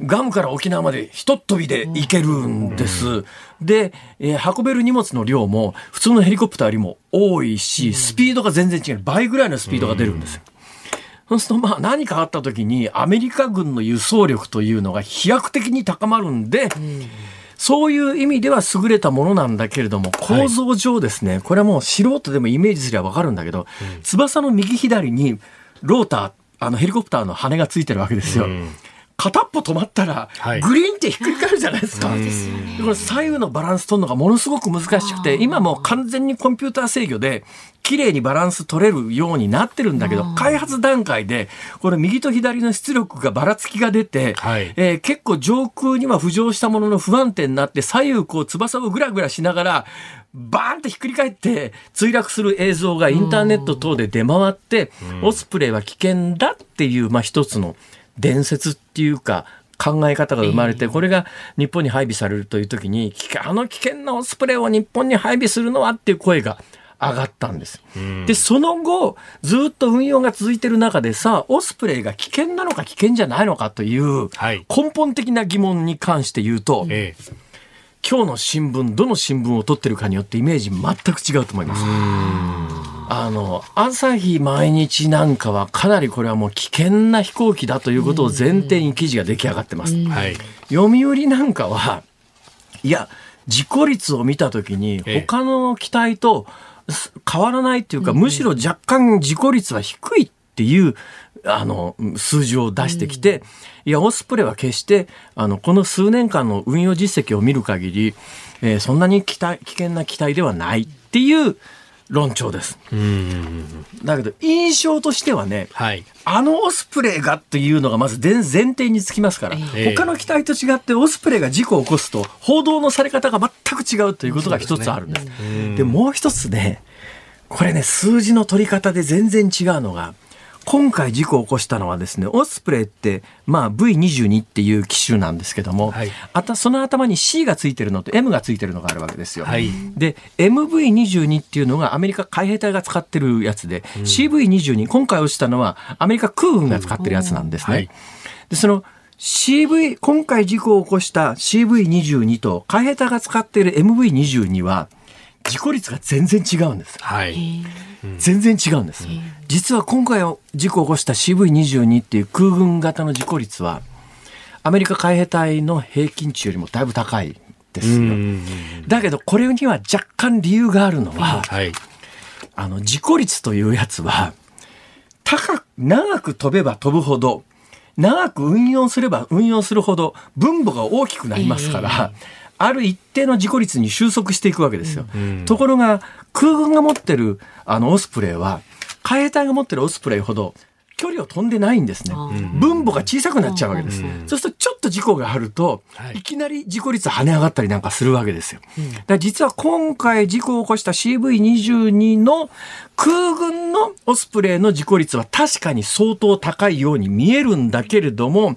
ガムから沖縄までひとっ飛びで行けるんです。で、えー、運べる荷物の量も普通のヘリコプターよりも多いし、スピードが全然違う。倍ぐらいのスピードが出るんですよ。そうするとまあ何かあった時にアメリカ軍の輸送力というのが飛躍的に高まるんで、そういう意味では優れたものなんだけれども、構造上ですね、これはもう素人でもイメージすればわかるんだけど、翼の右左にローター、あのヘリコプターの羽がついてるわけですよ。片っぽ止まったらはい、グリーンってひっくり返るじゃないですか。でこの左右のバランス取るのがものすごく難しくて、今もう完全にコンピューター制御で、綺麗にバランス取れるようになってるんだけど、開発段階で、これ右と左の出力がばらつきが出て、はい。えー結構上空には浮上したものの不安定になって、左右こう翼をぐらぐらしながら、バーンってひっくり返って墜落する映像がインターネット等で出回って、オスプレイは危険だっていう、まあ一つの伝説っていうか、考え方が生まれて、これが日本に配備されるという時に、あの危険なオスプレイを日本に配備するのは？っていう声が上がったんです。で、その後、ずっと運用が続いている中でさ、オスプレイが危険なのか危険じゃないのかというはい。根本的な疑問に関して言うと、ええ今日の新聞、どの新聞を取ってるかによってイメージ全く違うと思います。あの、朝日毎日なんかはかなりこれはもう危険な飛行機だということを前提に記事が出来上がってます。はい。読売なんかは、いや、事故率を見たときに、ええ他の機体とす変わらないっていうか、むしろ若干事故率は低いっていう、あの、数字を出してきて、いや、オスプレイは決して、あの、この数年間の運用実績を見る限り、えーそんなに危険な機体ではないっていう論調です。だけど、印象としてはね、はい。あのオスプレイがっていうのがまず前前提につきますから、ええ他の機体と違ってオスプレイが事故を起こすと報道のされ方が全く違うということが一つあるんです。でもう一つね、これね、数字の取り方で全然違うのが、今回事故を起こしたのはですね、オスプレイって、まあ V22 っていう機種なんですけども、はいあたその頭に C がついてるのと M がついてるのがあるわけですよ。はいで、MV22 っていうのがアメリカ海兵隊が使ってるやつで、CV22、今回落ちたのはアメリカ空軍が使ってるやつなんですね。はいで、その CV、今回事故を起こした CV22 と海兵隊が使っている MV22 は、事故率が全然違うんです。はい。全然違うんです。実は今回事故を起こした CV22 っていう空軍型の事故率は、アメリカ海兵隊の平均値よりもだいぶ高いですよ。だけどこれには若干理由があるのは、はい。あの、事故率というやつは、高く、長く飛べば飛ぶほど、長く運用すれば運用するほど、分母が大きくなりますから、ある一定の事故率に収束していくわけですよ。ところが、空軍が持ってる、あの、オスプレイは、海兵隊が持ってるオスプレイほど、距離を飛んでないんですね。分母が小さくなっちゃうわけです。そうするとちょっと事故があると、はいいきなり事故率跳ね上がったりなんかするわけですよ。だから実は今回事故を起こした CV22 の空軍のオスプレイの事故率は確かに相当高いように見えるんだけれども、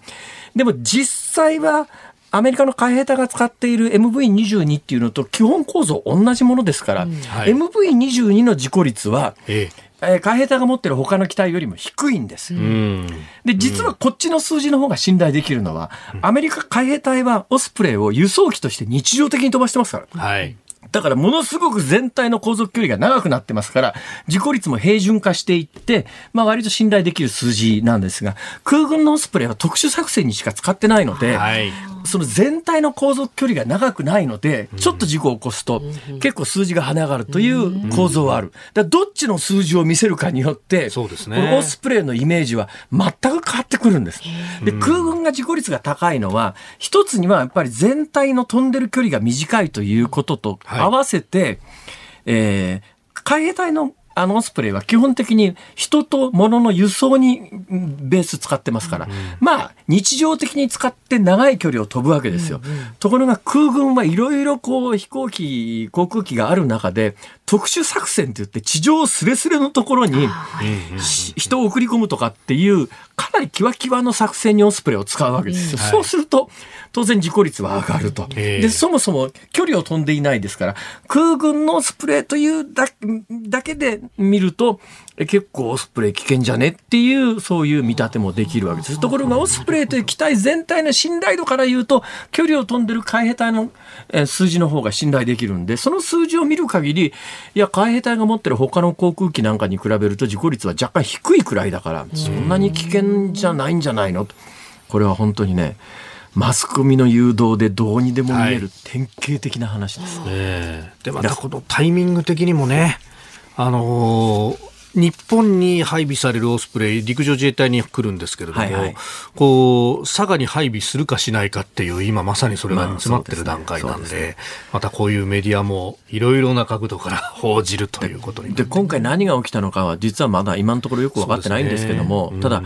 でも実際はアメリカの海兵隊が使っている MV22 っていうのと基本構造同じものですから、はい MV22 の事故率は、ええ。えー海兵隊が持ってる他の機体よりも低いんです。うん。で、実はこっちの数字の方が信頼できるのは、アメリカ海兵隊はオスプレイを輸送機として日常的に飛ばしてますから。はい。だからものすごく全体の航続距離が長くなってますから、事故率も平準化していって、まあ割と信頼できる数字なんですが、空軍のオスプレイは特殊作戦にしか使ってないので、はい。その全体の航続距離が長くないので、ちょっと事故を起こすと、結構数字が跳ね上がるという構造はある。だからどっちの数字を見せるかによって、そうですね。このオスプレイのイメージは全く変わってくるんです。で、空軍が事故率が高いのは、一つにはやっぱり全体の飛んでる距離が短いということとはい。合わせて、えー海兵隊のあのオスプレイは基本的に人と物の輸送にうんベース使ってますから、まあ日常的に使って長い距離を飛ぶわけですよ。ところが空軍はいろいろこう飛行機、航空機がある中で特殊作戦って言って地上すれすれのところにし人を送り込むとかっていうかなりキワキワの作戦にオスプレイを使うわけですよ。はい。そうすると当然事故率は上がると。ええ。で、そもそも距離を飛んでいないですから、空軍のオスプレイというだだけで見ると、え結構オスプレイ危険じゃねっていう、そういう見立てもできるわけです。ところが、オスプレイという機体全体の信頼度から言うと、距離を飛んでる海兵隊のえー数字の方が信頼できるんで、その数字を見る限り、いや、海兵隊が持ってる他の航空機なんかに比べると事故率は若干低いくらいだから、そんなに危険じゃないんじゃないの？と。これは本当にね、マスコミの誘導でどうにでも見える典型的な話です。ええでまたこのタイミング的にもね、あのー日本に配備されるオスプレイ、陸上自衛隊に来るんですけれども、はいはい。こう、佐賀に配備するかしないかっていう、今まさにそれがまあ詰まってる段階なんで、そうですまたこういうメディアもいろいろな角度から報じるということになでる今回何が起きたのかは実はまだ今のところよく分かってないんですけども、ねただ、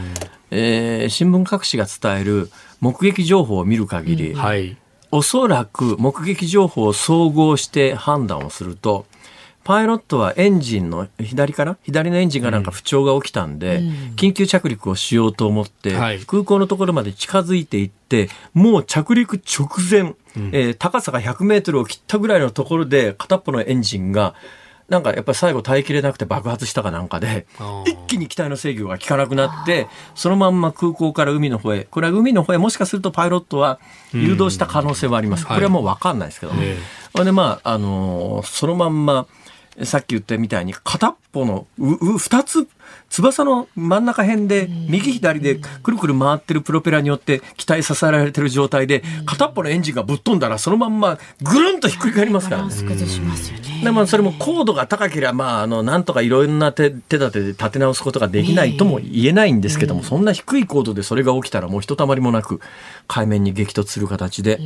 えー新聞各紙が伝える目撃情報を見る限り、はい。おそらく目撃情報を総合して判断をすると、パイロットはエンジンの左から左のエンジンがなんか不調が起きたんで、緊急着陸をしようと思って、はい。空港のところまで近づいていって、もう着陸直前、えー高さが100メートルを切ったぐらいのところで片っぽのエンジンがなんかやっぱり最後耐えきれなくて爆発したかなんかで一気に機体の制御が効かなくなってそのまんま空港から海の方へ。これは海の方へもしかするとパイロットは誘導した可能性はあります、これはもう分かんないですけど。ね。え。ほんでまああのーそのまんまさっき言ったみたいに片っぽのうう二つ翼の真ん中辺で右左でくるくる回ってるプロペラによって機体支えられてる状態で片っぽのエンジンがぶっ飛んだらそのまんまぐるんとひっくり返りますからね。でもそれも高度が高ければ、まあ、あの、なんとかいろんな手手立てで立て直すことができないとも言えないんですけども、そんな低い高度でそれが起きたらもうひとたまりもなく海面に激突する形で、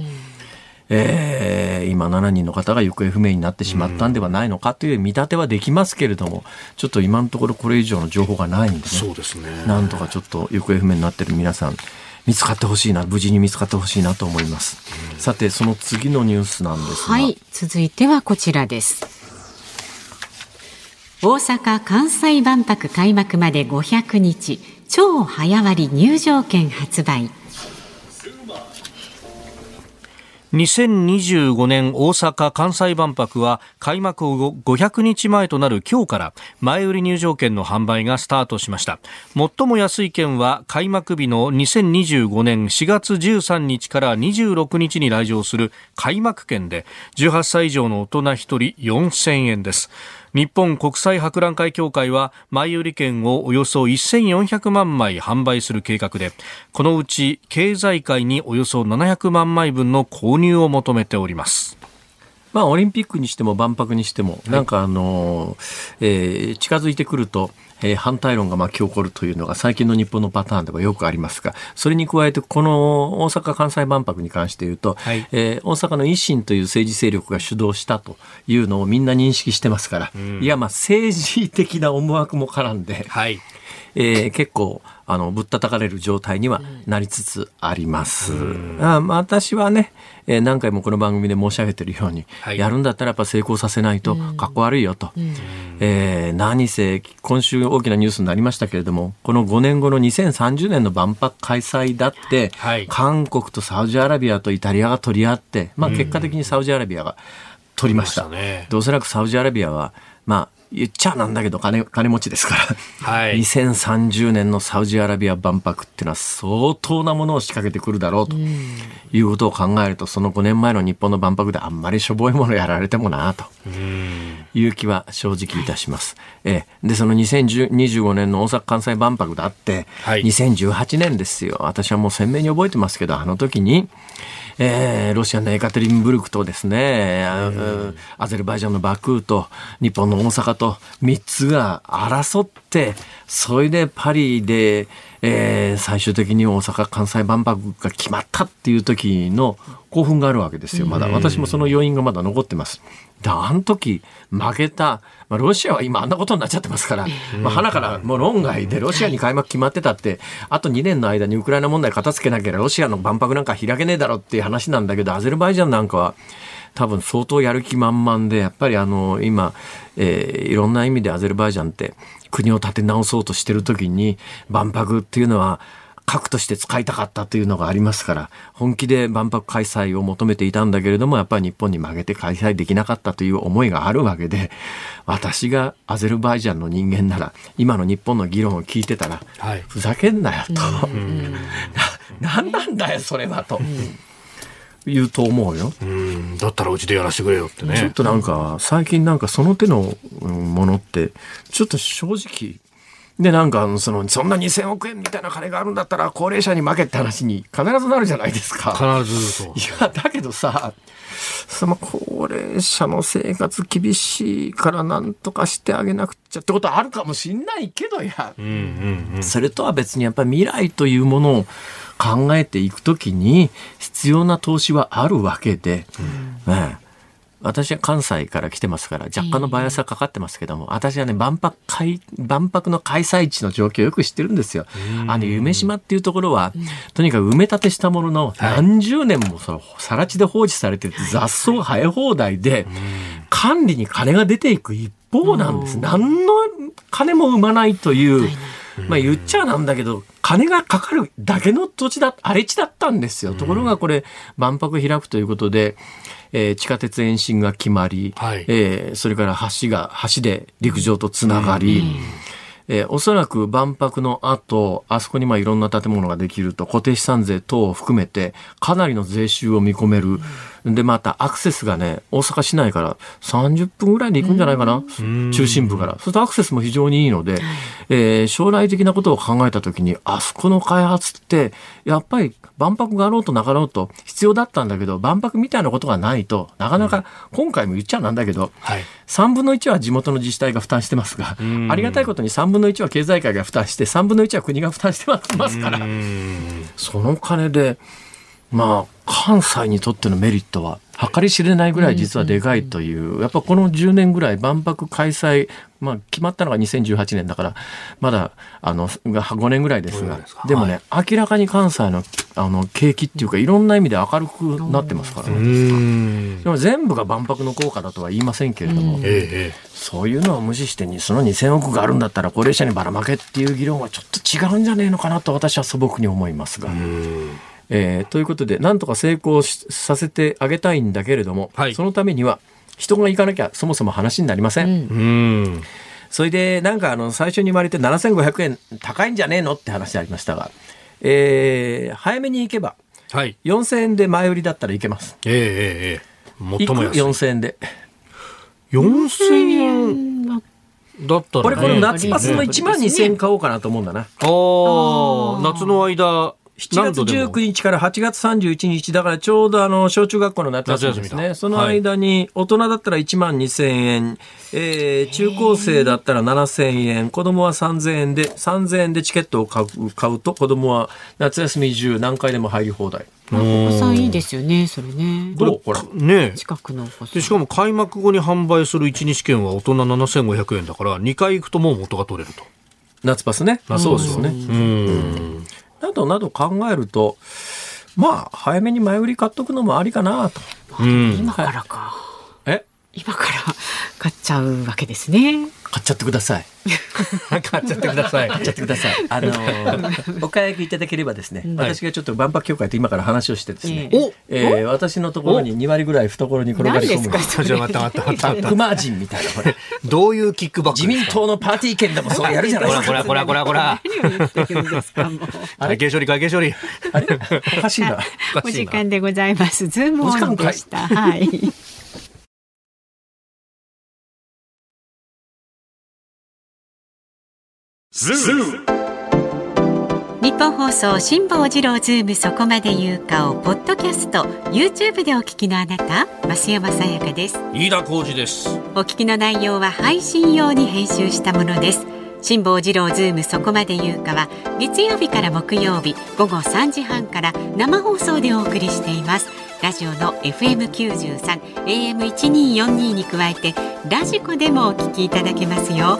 えー今7人の方が行方不明になってしまったんではないのかという見立てはできますけれども、ちょっと今のところこれ以上の情報がないんでね。そうですね。なんとかちょっと行方不明になってる皆さん、見つかってほしいな、無事に見つかってほしいなと思います。さて、その次のニュースなんですが、はい、続いてはこちらです。大阪・関西万博開幕まで500日、超早割入場券発売。2025年大阪・関西万博は開幕後500日前となる今日から前売り入場券の販売がスタートしました。最も安い券は開幕日の2025年4月13日から26日に来場する開幕券で18歳以上の大人1人4000円です。日本国際博覧会協会は前売り券をおよそ1400万枚販売する計画でこのうち経済界におよそ700万枚分の購入を求めております。まあ、オリンピックにしても万博にしても、なんかあのーえー近づいてくると、えー反対論が巻き起こるというのが最近の日本のパターンではよくありますが、それに加えて、この大阪・関西万博に関して言うと、はい。えー大阪の維新という政治勢力が主導したというのをみんな認識してますから、いや、まあ、政治的な思惑も絡んで、はいえー結構あのぶったたかれる状態にはなりつつあります。あまあ私はね、えー何回もこの番組で申し上げてるように、はい。やるんだったらやっぱ成功させないとかっこ悪いよと。えー何せ今週大きなニュースになりましたけれどもこの5年後の2030年の万博開催だって、はい。韓国とサウジアラビアとイタリアが取り合って、まあ、結果的にサウジアラビアが取りました。ね。でおそらくサウジアラビアはまあ言っちゃなんだけど金金持ちですから、はい。2030年のサウジアラビア万博っていうのは相当なものを仕掛けてくるだろうということを考えるとその5年前の日本の万博であんまりしょぼいものやられてもなという気は正直いたします。ええ。でその2025年の大阪・関西万博だって、はい。2018年ですよ。私はもう鮮明に覚えてますけどあの時に。えーロシアのエカテリンブルクとですね、アゼルバイジャンのバクーと日本の大阪と3つが争って、それでパリで、えー最終的に大阪・関西万博が決まったっていう時の興奮があるわけですよ、まだ。私もその要因がまだ残ってます。で、あの時負けた、まあ、ロシアは今あんなことになっちゃってますから、まあ、花からもう論外でロシアに開幕決まってたって、あと2年の間にウクライナ問題片付けなければロシアの万博なんか開けねえだろっていう話なんだけど、アゼルバイジャンなんかは、多分相当やる気満々で、やっぱりあの、今、えーいろんな意味でアゼルバイジャンって国を立て直そうとしてる時に、万博っていうのは、核として使いたかったというのがありますから、本気で万博開催を求めていたんだけれども、やっぱり日本に負けて開催できなかったという思いがあるわけで、私がアゼルバイジャンの人間なら、今の日本の議論を聞いてたら、はいふざけんなよと。な、なんなんだよ、それはと。言うと思うよ。うんだったらうちでやらせてくれよってちょっね。となんか、最近なんかその手のうんものって、ちょっと正直、で、なんか、その、そんな2000億円みたいな金があるんだったら、高齢者に負けって話に必ずなるじゃないですか。必ずそうい。や、だけどさ、その高齢者の生活厳しいからなんとかしてあげなくちゃってことはあるかもしんないけどや。うんうんうん。それとは別にやっぱり未来というものを考えていくときに必要な投資はあるわけで、ねえ私は関西から来てますから若干のバイアスはかかってますけども、私はね万博開万博の開催地の状況をよく知ってるんですよ。あの夢島っていうところは、とにかく埋め立てしたものの何十年もその更地で放置されてる雑草生え放題で、管理に金が出ていく一方なんです。何の金も生まないという。まあ言っちゃなんだけど、金がかかるだけの土地だ、荒れ地だったんですよ。ところがこれ、万博開くということで、えー地下鉄延伸が決まり、はいえーそれから橋が、橋で陸上とつながり、えーおそらく万博の後、あそこにまあいろんな建物ができると、固定資産税等を含めて、かなりの税収を見込める。で、またアクセスがね、大阪市内から30分ぐらいで行くんじゃないかな、中心部から。そうするとアクセスも非常にいいので、えー将来的なことを考えたときに、あそこの開発って、やっぱり万博があろうとなかろうと必要だったんだけど、万博みたいなことがないと、なかなか、今回も言っちゃなんだけど、はい。3分の1は地元の自治体が負担してますが、ありがたいことに3分の1は経済界が負担して、3分の1は国が負担してますから、その金で、まあ、関西にとってのメリットは、計り知れないぐらい実はでかいという、やっぱこの10年ぐらい万博開催、まあ決まったのが2018年だから、まだ、あの、が5年ぐらいですが、でもね、明らかに関西の、あの、景気っていうか、いろんな意味で明るくなってますからうね。ん。でも全部が万博の効果だとは言いませんけれども、そういうのを無視してにその2000億があるんだったら高齢者にばらまけっていう議論はちょっと違うんじゃねえのかなと私は素朴に思いますが。えーということでなんとか成功しさせてあげたいんだけれども、はいそのためには人が行かなきゃそもそも話になりません。えうん。それでなんかあの最初に言われて7500円高いんじゃねえのって話ありましたが、えー早めに行けばはい。4000円で前売りだったらいけます。ええええええ。最も安い。4000円で。4000円だったらね。これこの夏パスのいいね1万2000円買おうかなと思うんだな。ああ、夏の間、7月19日から8月31日だからちょうどあの小中学校の夏休みですね。その間に大人だったら1万2000円、えー中高生だったら7000円。子供は3000円で3000円でチケットを買う買うと子供は夏休み中何回でも入り放題。お子さんいいですよね、それね。どう？これね。え近くのお子さん。でしかも開幕後に販売する1日券は大人7500円だから2回行くともう元が取れると。夏パスね。そうですよね。うん。などなど考えるとまあ早めに前売り買っとくのもありかなとうん。今からか。え今から買っちゃうわけですね。買っちゃってください 買っちゃってください。買っちゃってください。あのー お買い上げいただければですね、私がちょっと万博協会と今から話をしてですね、ええー私のところに2割ぐらい懐に転がり込む何ですか？じゃあ待った待った待った待っバックマージンみたいな、これ。どういうキックバック自民党のパーティー券でもそうやるじゃないですか。ほらほらほらほらほら。何を言ってるんですか、もう。会計処理会計処理。あれ？おかしいな。お時間でございます。ズームオンでした。はい。ニッポン放送辛坊治郎ズームそこまで言うかをポッドキャスト YouTube でお聞きのあなた増山さやかです。飯田浩司です。お聞きの内容は配信用に編集したものです。辛坊治郎ズームそこまで言うかは月曜日から木曜日午後3時半から生放送でお送りしています。ラジオの FM93 AM1242 に加えてラジコでもお聞きいただけますよ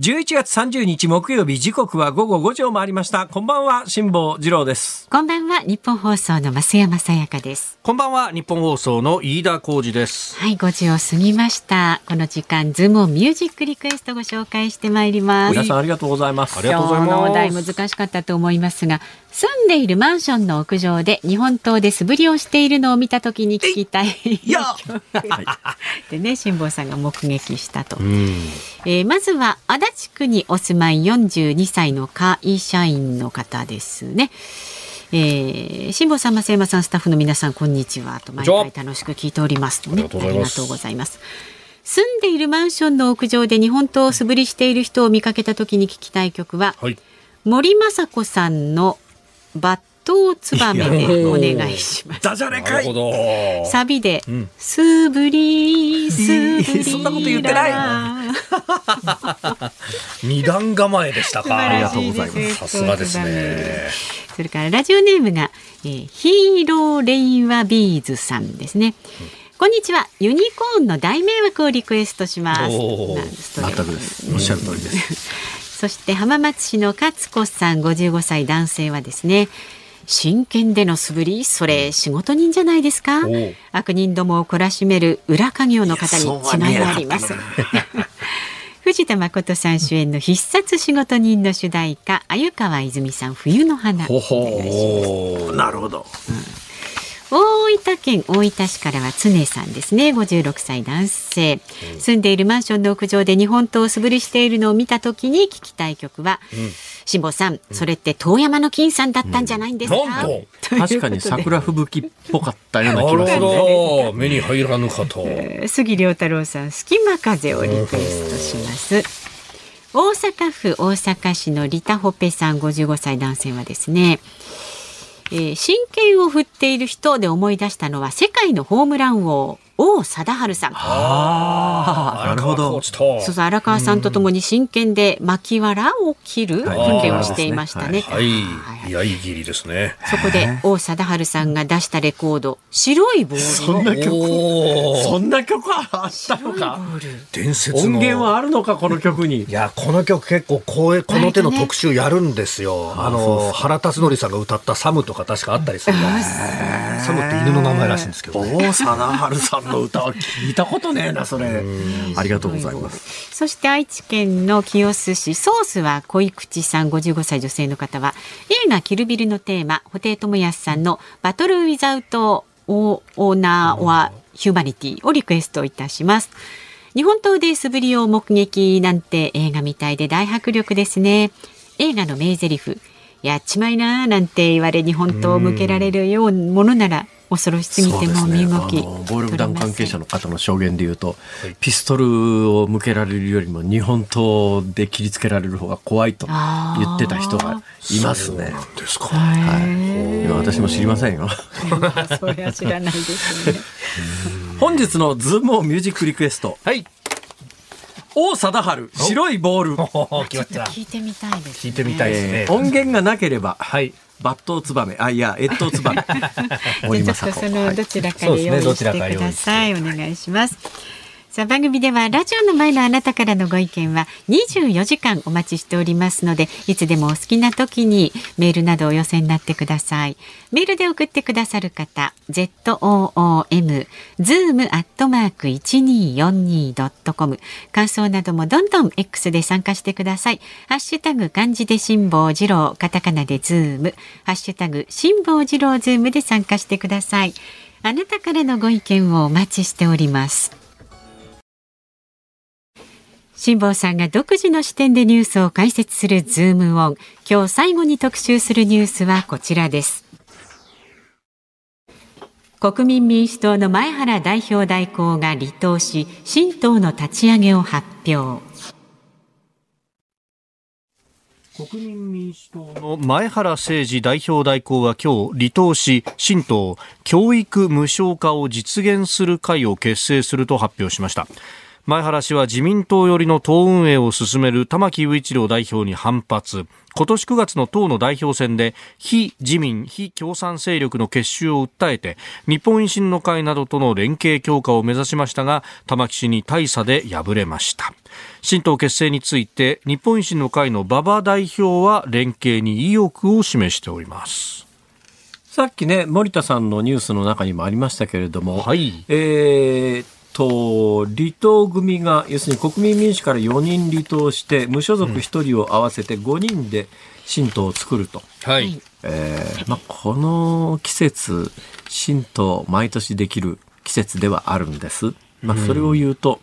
11月30日木曜日時刻は午後5時を回りました。こんばんは辛坊治郎です。こんばんは日本放送の増山さやかです。こんばんは日本放送の飯田浩二です。はい5時を過ぎました。この時間ズームミュージックリクエストご紹介してまいります。皆さんありがとうございます。ありがとうございます。今日のお題難しかったと思いますが住んでいるマンションの屋上で日本刀で素振りをしているのを見たときに聞きたい。でね辛坊さんが目撃したと、えーまずは足立区にお住まい42歳の会社員の方ですね。えー、辛坊さん、増山さん、スタッフの皆さん、こんにちは。と毎回楽しく聞いております。ね、ありがとうございます。ありがとうございます。住んでいるマンションの屋上で日本刀を素振りしている人を見かけたときに聞きたい曲は、はい。森雅子さんの抜刀ツバメでお願いします。ダジャレかい。ど。サビで、ん。素振り、素振り。そんなこと言ってない。二段構えでしたか。ありがとうございます。さすがですね。それからラジオネームが、えーヒーローレインワビーズさんですね。こんにちは。ユニコーンの大迷惑をリクエストします。全くです。おっしゃる通りですそして浜松市の勝子さん55歳男性はですね真剣での素振りそれ仕事人じゃないですか？悪人どもを懲らしめる裏家業の方に違いがあります。藤田誠さん主演の必殺仕事人の主題歌鮎川泉さん冬の花なるほど大分県大分市からは常さんですね。56歳男性、住んでいるマンションの屋上で日本刀を素振りしているのを見た時に聞きたい曲は辛坊、さん。それって遠山の金さんだったんじゃないんですか、うん。確かに桜吹雪っぽかったような気がするほど目に入らぬかとえー杉良太郎さん隙間風をリクエストします。大阪府大阪市のリタホペさん55歳男性はですね、えー真剣を振っている人で思い出したのは世界のホームラン王。王貞治さん。ああなるほど。そうそう荒川さんとともに真剣で巻きわらを切るはい。訓練をしていましたね。はい。はい。いやいい切りですね。そこで王貞治さんが出したレコード白いボールを。そんな曲おそんな曲あったのか。伝説の。音源はあるのかこの曲に。いやこの曲結構こうこの手の特集やるんですよ。あの原辰徳さんが歌ったサムとか確かあったりする。サムって犬の名前らしいんですけど、ね。王貞治さんの歌は聞いたことねえなそれありがとうございますそして愛知県の清須市ソースは恋口さん55歳女性の方は映画キルビルのテーマ布袋寅泰さんのバトルウィザウトオーナーはヒューマニティをリクエストいたします。日本刀で素振りを目撃なんて映画みたいで大迫力ですね。映画の名台詞やっちまいなーなんて言われ日本刀を向けられるようなものなら恐ろしすぎても身動きあの暴力団関係者の方の証言で言うと、ピストルを向けられるよりも日本刀で切りつけられる方が怖いと言ってた人がいますね。ですか。はい、今私も知りませんよ。そりゃ知らないですね。本日のズームオンミュージックリクエスト。はい王貞治白いボール。聞いてみたいです、ね。聞いてみたいですねえー。音源がなければ、はい。抜刀ツバメ、あ、いや、越冬ツバメ。森 じゃあちょっとそのどちらかで用意してください。お願いします。さあ番組ではラジオの前のあなたからのご意見は24時間お待ちしておりますのでいつでもお好きな時にメールなどお寄せになってください。メールで送ってくださる方 zoom zoom アットマーク 1242.com 感想などもどんどん X で参加してください。ハッシュタグ漢字で辛坊治郎カタカナでズーム。ハッシュタグ辛坊治郎ズームで参加してください。あなたからのご意見をお待ちしております。辛坊さんが独自の視点でニュースを解説するズームオン。今日最後に特集するニュースはこちらです。国民民主党の前原代表代行が離党し新党の立ち上げを発表国民民主党の前原誠司代表代行は今日離党し新党教育無償化を実現する会を結成すると発表しました前原氏は自民党寄りの党運営を進める玉木雄一郎代表に反発。今年9月の党の代表選で非自民、非共産勢力の結集を訴えて日本維新の会などとの連携強化を目指しましたが玉木氏に大差で敗れました。新党結成について日本維新の会の馬場代表は連携に意欲を示しております。さっきね森田さんのニュースの中にもありましたけれども、はい。えーと離党組が要するに国民民主から4人離党して無所属1人を合わせて5人で新党を作ると、はい。えーまあ、この季節新党毎年できる季節ではあるんです、まあ、それを言うと、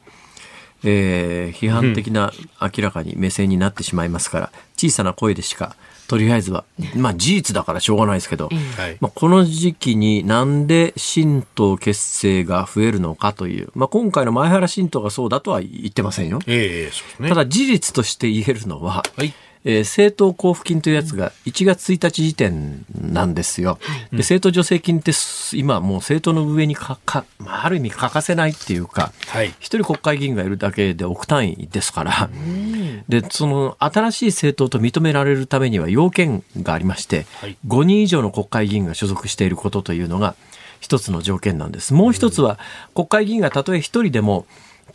えー批判的な明らかに目線になってしまいますから小さな声でしかとりあえずは、まあ、事実だからしょうがないですけど、はい。まあ、この時期になんで新党結成が増えるのかという、まあ、今回の前原新党がそうだとは言ってませんよ。ええそうですね。ただ事実として言えるのは、はいえー政党交付金というやつが1月1日時点なんですよ。で政党助成金ってす今もう政党の上にかか、まあ、ある意味欠かせないっていうか、はい。一人国会議員がいるだけで億単位ですから、でその新しい政党と認められるためには要件がありまして、はい。5人以上の国会議員が所属していることというのが一つの条件なんです。もう一つは、国会議員がたとえ一人でも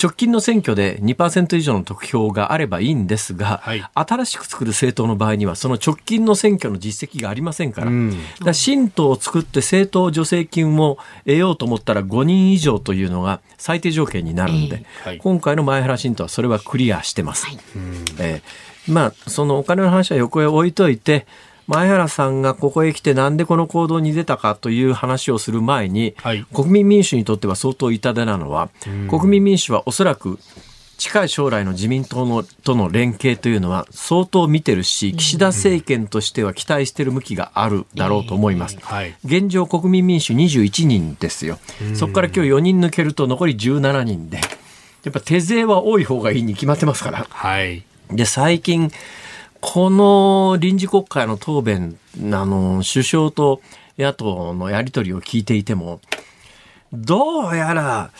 直近の選挙で2%以上の得票があればいいんですが、はい。新しく作る政党の場合にはその直近の選挙の実績がありませんから、うん。だ新党を作って政党助成金を得ようと思ったら5人以上というのが最低条件になるんで、えはい。今回の前原新党はそれはクリアしてます。はい。えーまあそのお金の話は横へ置いといて前原さんがここへ来てなんでこの行動に出たかという話をする前に、はい国民民主にとっては相当痛手なのは、国民民主はおそらく近い将来の自民党のとの連携というのは相当見てるし、岸田政権としては期待している向きがあるだろうと思います。はい現状国民民主21人ですよ。そこから今日4人抜けると残り17人で。やっぱ手勢は多い方がいいに決まってますから。はいで、最近、この臨時国会の答弁、あの、首相と野党のやり取りを聞いていても、どうやら、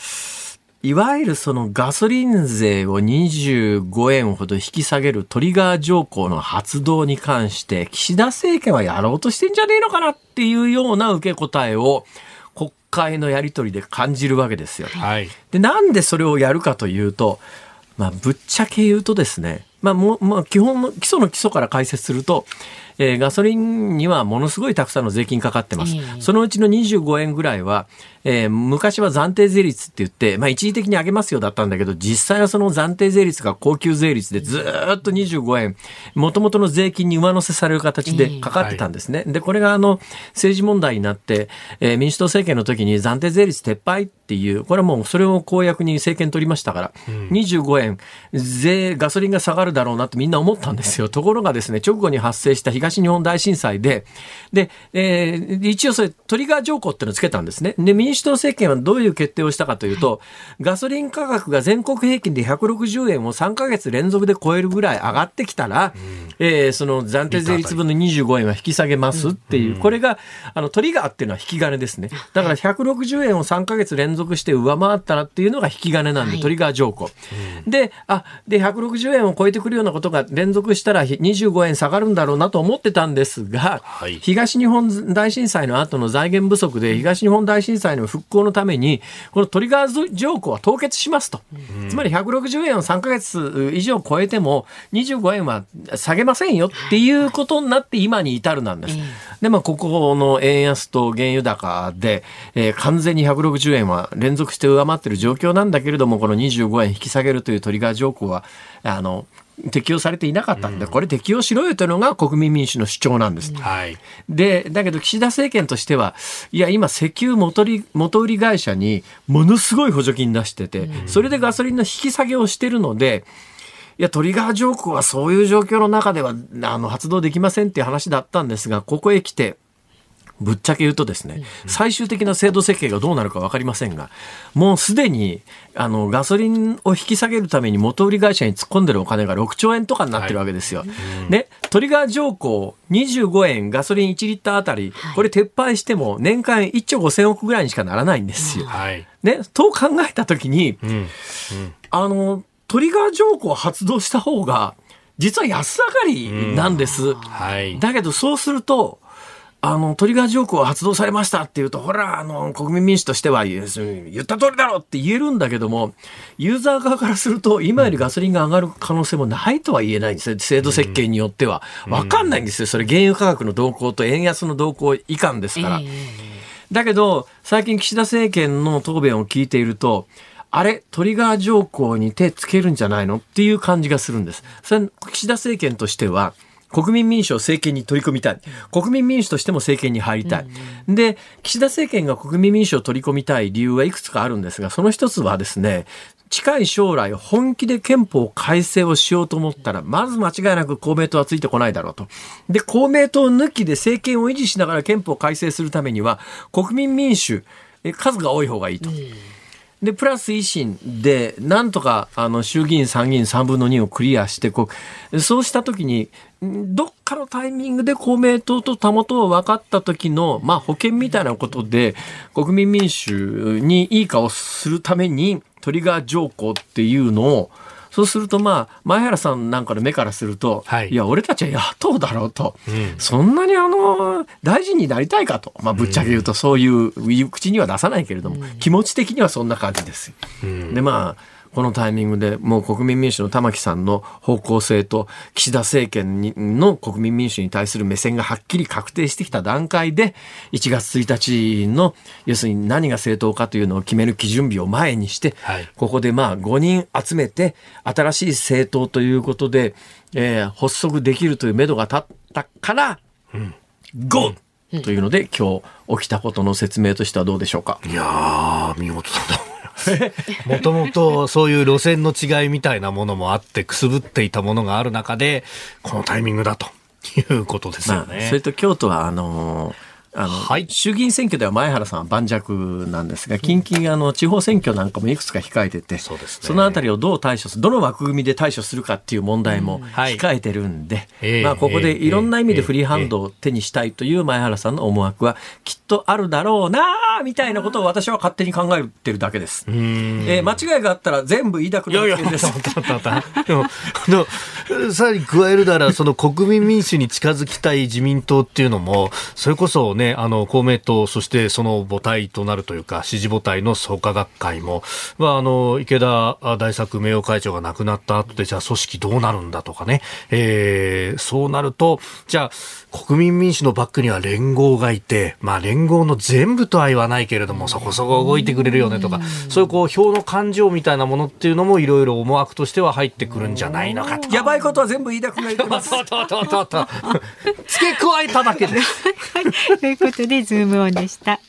いわゆるそのガソリン税を25円ほど引き下げるトリガー条項の発動に関して、岸田政権はやろうとしてんじゃねえのかなっていうような受け答えを、国会のやり取りで感じるわけですよ。はいで、なんでそれをやるかというと、まあ、ぶっちゃけ言うとですね、まあ、もう、まあ、基本の、基礎の基礎から解説すると、えーガソリンにはものすごいたくさんの税金かかってます。ええそのうちの25円ぐらいは、えー昔は暫定税率って言って、まあ、一時的に上げますよだったんだけど、実際はその暫定税率が高級税率でずーっと25円、元々の税金に上乗せされる形でかかってたんですね。で、これがあの、政治問題になって、えー民主党政権の時に暫定税率撤廃っていう、これはもうそれを公約に政権取りましたから、25円、税、ガソリンが下がるだろうなってみんな思ったんですよ。ところがですね、直後に発生した東日本大震災で、で、えー一応それトリガー条項っていうのをつけたんですね。で、民主党政権はどういう決定をしたかというと、ガソリン価格が全国平均で160円を3ヶ月連続で超えるぐらい上がってきたら、えーその暫定税率分の25円は引き下げますっていう、これが、あの、トリガーっていうのは引き金ですね。だから160円を3ヶ月連続して上回ったらっていうのが引き金なんで、はい。トリガー条項。で、あ、で、160円を超えてくるようなことが連続したら25円下がるんだろうなと思ってたんですが、はい。東日本大震災の後の財源不足で東日本大震災の復興のためにこのトリガー条項は凍結しますと、つまり160円を3ヶ月以上超えても25円は下げませんよっていうことになって今に至るなんです。でまあここの円安と原油高で、えー完全に160円は連続して上回っている状況なんだけれどもこの25円引き下げるというトリガー条項はあの適用されていなかったんで、これ適用しろよというのが国民民主の主張なんです。はい。で、だけど岸田政権としては、いや、今、石油元売り元売り会社にものすごい補助金出してて、それでガソリンの引き下げをしてるので、いや、トリガー条項はそういう状況の中では、あの、発動できませんっていう話だったんですが、ここへ来て、ぶっちゃけ言うとですね、最終的な制度設計がどうなるか分かりませんが、もうすでにあのガソリンを引き下げるために元売り会社に突っ込んでるお金が6兆円とかになってるわけですよ。で、トリガー条項25円ガソリン1リッターあたり、これ撤廃しても年間1兆5000億ぐらいにしかならないんですよ。はい。ね、と考えたときに、うん。あの、トリガー条項を発動した方が、実は安上がりなんです。はい。だけど、そうすると、あの、トリガー条項発動されましたっていうと、ほら、あの、国民民主としては、言言った通りだろうって言えるんだけども、ユーザー側からすると、今よりガソリンが上がる可能性もないとは言えないんですよ。制度設計によっては。わかんないんですよ。それ、原油価格の動向と円安の動向以下ですから。だけど、最近岸田政権の答弁を聞いていると、あれ、トリガー条項に手つけるんじゃないの？っていう感じがするんです。それ岸田政権としては、国民民主を政権に取り込みたい。国民民主としても政権に入りたい。で、岸田政権が国民民主を取り込みたい理由はいくつかあるんですが、その一つはですね、近い将来本気で憲法改正をしようと思ったら、まず間違いなく公明党はついてこないだろうと。で、公明党抜きで政権を維持しながら憲法改正するためには、国民民主、え数が多い方がいいと。で、プラス維新で、なんとか、あの、衆議院、参議院3分の2をクリアして、こう、そうしたときに、んどっかのタイミングで公明党とたもとを分かった時の、まあ、保険みたいなことで、国民民主にいい顔するために、トリガー条項っていうのを、そうするとまあ、前原さんなんかの目からすると、はい。いや、俺たちは野党だろうと、ん。そんなにあの、大臣になりたいかと、まあ、ぶっちゃけ言うと、そういう、口には出さないけれども、気持ち的にはそんな感じですよ。で、まあ、このタイミングでもう国民民主の玉木さんの方向性と岸田政権にの国民民主に対する目線がはっきり確定してきた段階で1月1日の要するに何が正当かというのを決める基準日を前にして、はいここでまあ5人集めて新しい政党ということで、えー発足できるという目処が立ったから、GO! というので今日起きたことの説明としてはどうでしょうか？いやー、見事だ。もともとそういう路線の違いみたいなものもあって、くすぶっていたものがある中で、このタイミングだということですよまあ、ね。それと京都はあのーあのはい。衆議院選挙では前原さんは盤石なんですが、近々あの地方選挙なんかもいくつか控えてて、そね。のあたりをどう対処する、どの枠組みで対処するかっていう問題もはい。控えてるんで、ええまあ、ここでいろんな意味でええフリーハンドを手にしたいという前原さんの思惑はきっとあるだろうなあみたいなことを私は勝手に考えてるだけです。えー間違いがあったら全部言いたくいやいや、なるです。待った待った待ったでも、あの、さらに加えるなら、その国民民主に近づきたい自民党っていうのも、それこそね、あの、公明党、そしてその母体となるというか、支持母体の創価学会も、まあ、あの、池田大作名誉会長が亡くなった後で、じゃあ組織どうなるんだとかね、えー、そうなると、じゃあ、国民民主のバックには連合がいて、まあ連合の全部とは言わないけれども、そこそこ動いてくれるよねとか、そういうこう、票の勘定みたいなものっていうのもいろいろ思惑としては入ってくるんじゃないのかと。やばいことは全部言いたくなります。ととととと付け加えただけです。ということでズームオンでした。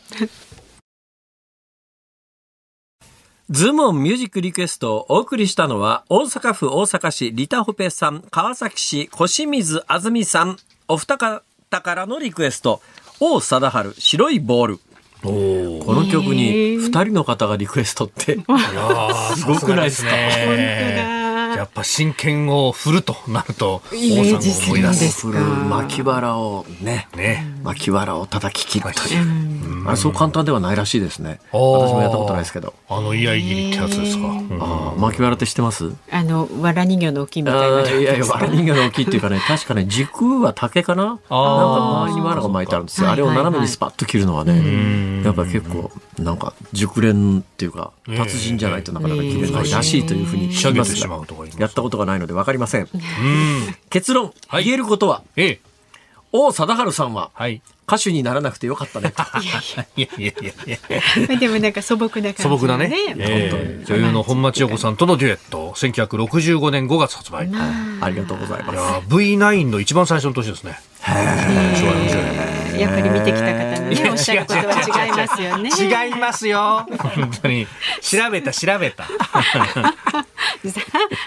ズームオンミュージックリクエストをお送りしたのは、大阪府大阪市リタホペさん、川崎市小清水あずみさん、お二方からのリクエスト、王貞治、白いボール。この曲に二人の方がリクエストって、すごくないですか？やっぱ真剣を振るとなると、イメージするんです振る巻き腹をね、ね。巻き腹を叩き切るという。あれそう簡単ではないらしいですね。私もやったことないですけど。あの、居合切りってやつですか。うん。あー巻き腹って知ってます？あのわら人形の大きいみたいないやいや、わら人形の大きいっていうかね、確かね、軸は竹かな？なんか周りに藁が巻いてあるんですよ。あれを斜めにスパッと切るのはね、やっぱ結構、なんか、熟練っていうか、達人じゃないとなかなか切れないらしいというふうに聞き仕上げますがやったことがないので分かりません。結論、はい言えることは、ええ。王貞治さんははい。歌手にならなくてよかったねと。いやいやいやいや。でもなんか素朴な感じ素朴なね、ねえー女優の本町陽子さんとのデュエット、1965年5月発売。ありがとうございます。ー V9 の一番最初の年ですね。やっぱり見てきた方のねおっしゃることは違いますよね。違いますよ。本当に。調べた、調べた。さ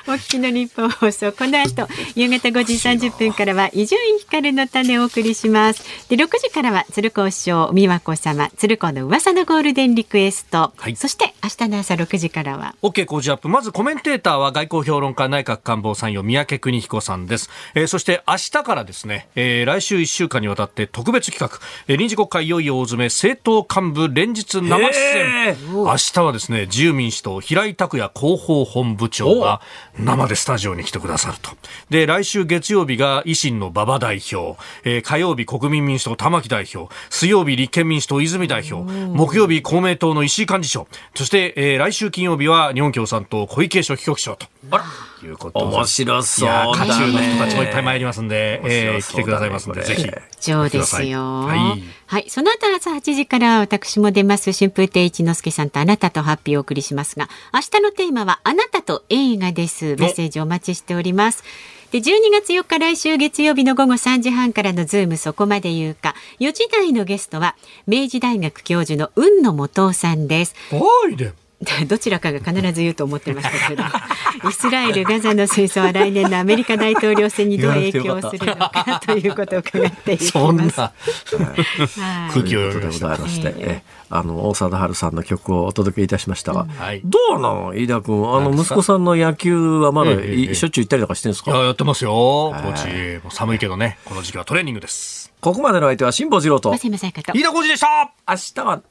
あ、お聞きの日本放送、この後、夕方5時30分からは、伊集院光の種をお送りします。で、6時からは、鶴子師匠、美和子様、鶴子の噂のゴールデンリクエスト。はいそして、明日の朝6時からは、OK 工事アップ。まずコメンテーターは外交評論家内閣官房参与三宅邦彦さんです。えーそして明日からですね、えー来週1週間にわたって特別企画、えー臨時国会いよいよ大詰め政党幹部連日生出演。明日はですね、自由民主党平井拓也広報本部部長が生でスタジオに来てくださると。で、来週月曜日が維新の馬場代表、えー火曜日国民民主党玉木代表、水曜日立憲民主党泉代表、木曜日公明党の石井幹事長、そして、えー来週金曜日は日本共産党小池書記局長と。あら。いうことで面白そういやーだね渦中の人たちもいっぱい参りますんで、えー来てくださいますんで、ぜひ。上ですよ。はいはい。その後朝8時から私も出ます。春風亭一之輔さんとあなたとハッピーをお送りしますが、明日のテーマはあなたと映画です。メッセージお待ちしております。で、12月4日来週月曜日の午後3時半からのズームそこまで言うか、4時台のゲストは明治大学教授の雲野元夫さんです。おいで。どちらかが必ず言うと思ってましたけれども イスラエル・ガザの戦争は来年のアメリカ大統領選にどう影響するのかということを伺っていきます。そんな。はい。空気を読みました。ざいまして、え。ええ。あの大貞治さんの曲をお届けいたしましたが、はい。どうなの？飯田君あの息子さんの野球はまだええしょっちゅう行ったりとかしてるんですか、いや、やってますよ。コーチ。もう寒いけどね、この時期はトレーニングです。ここまでの相手は辛坊治郎と。飯田浩二でした。明日は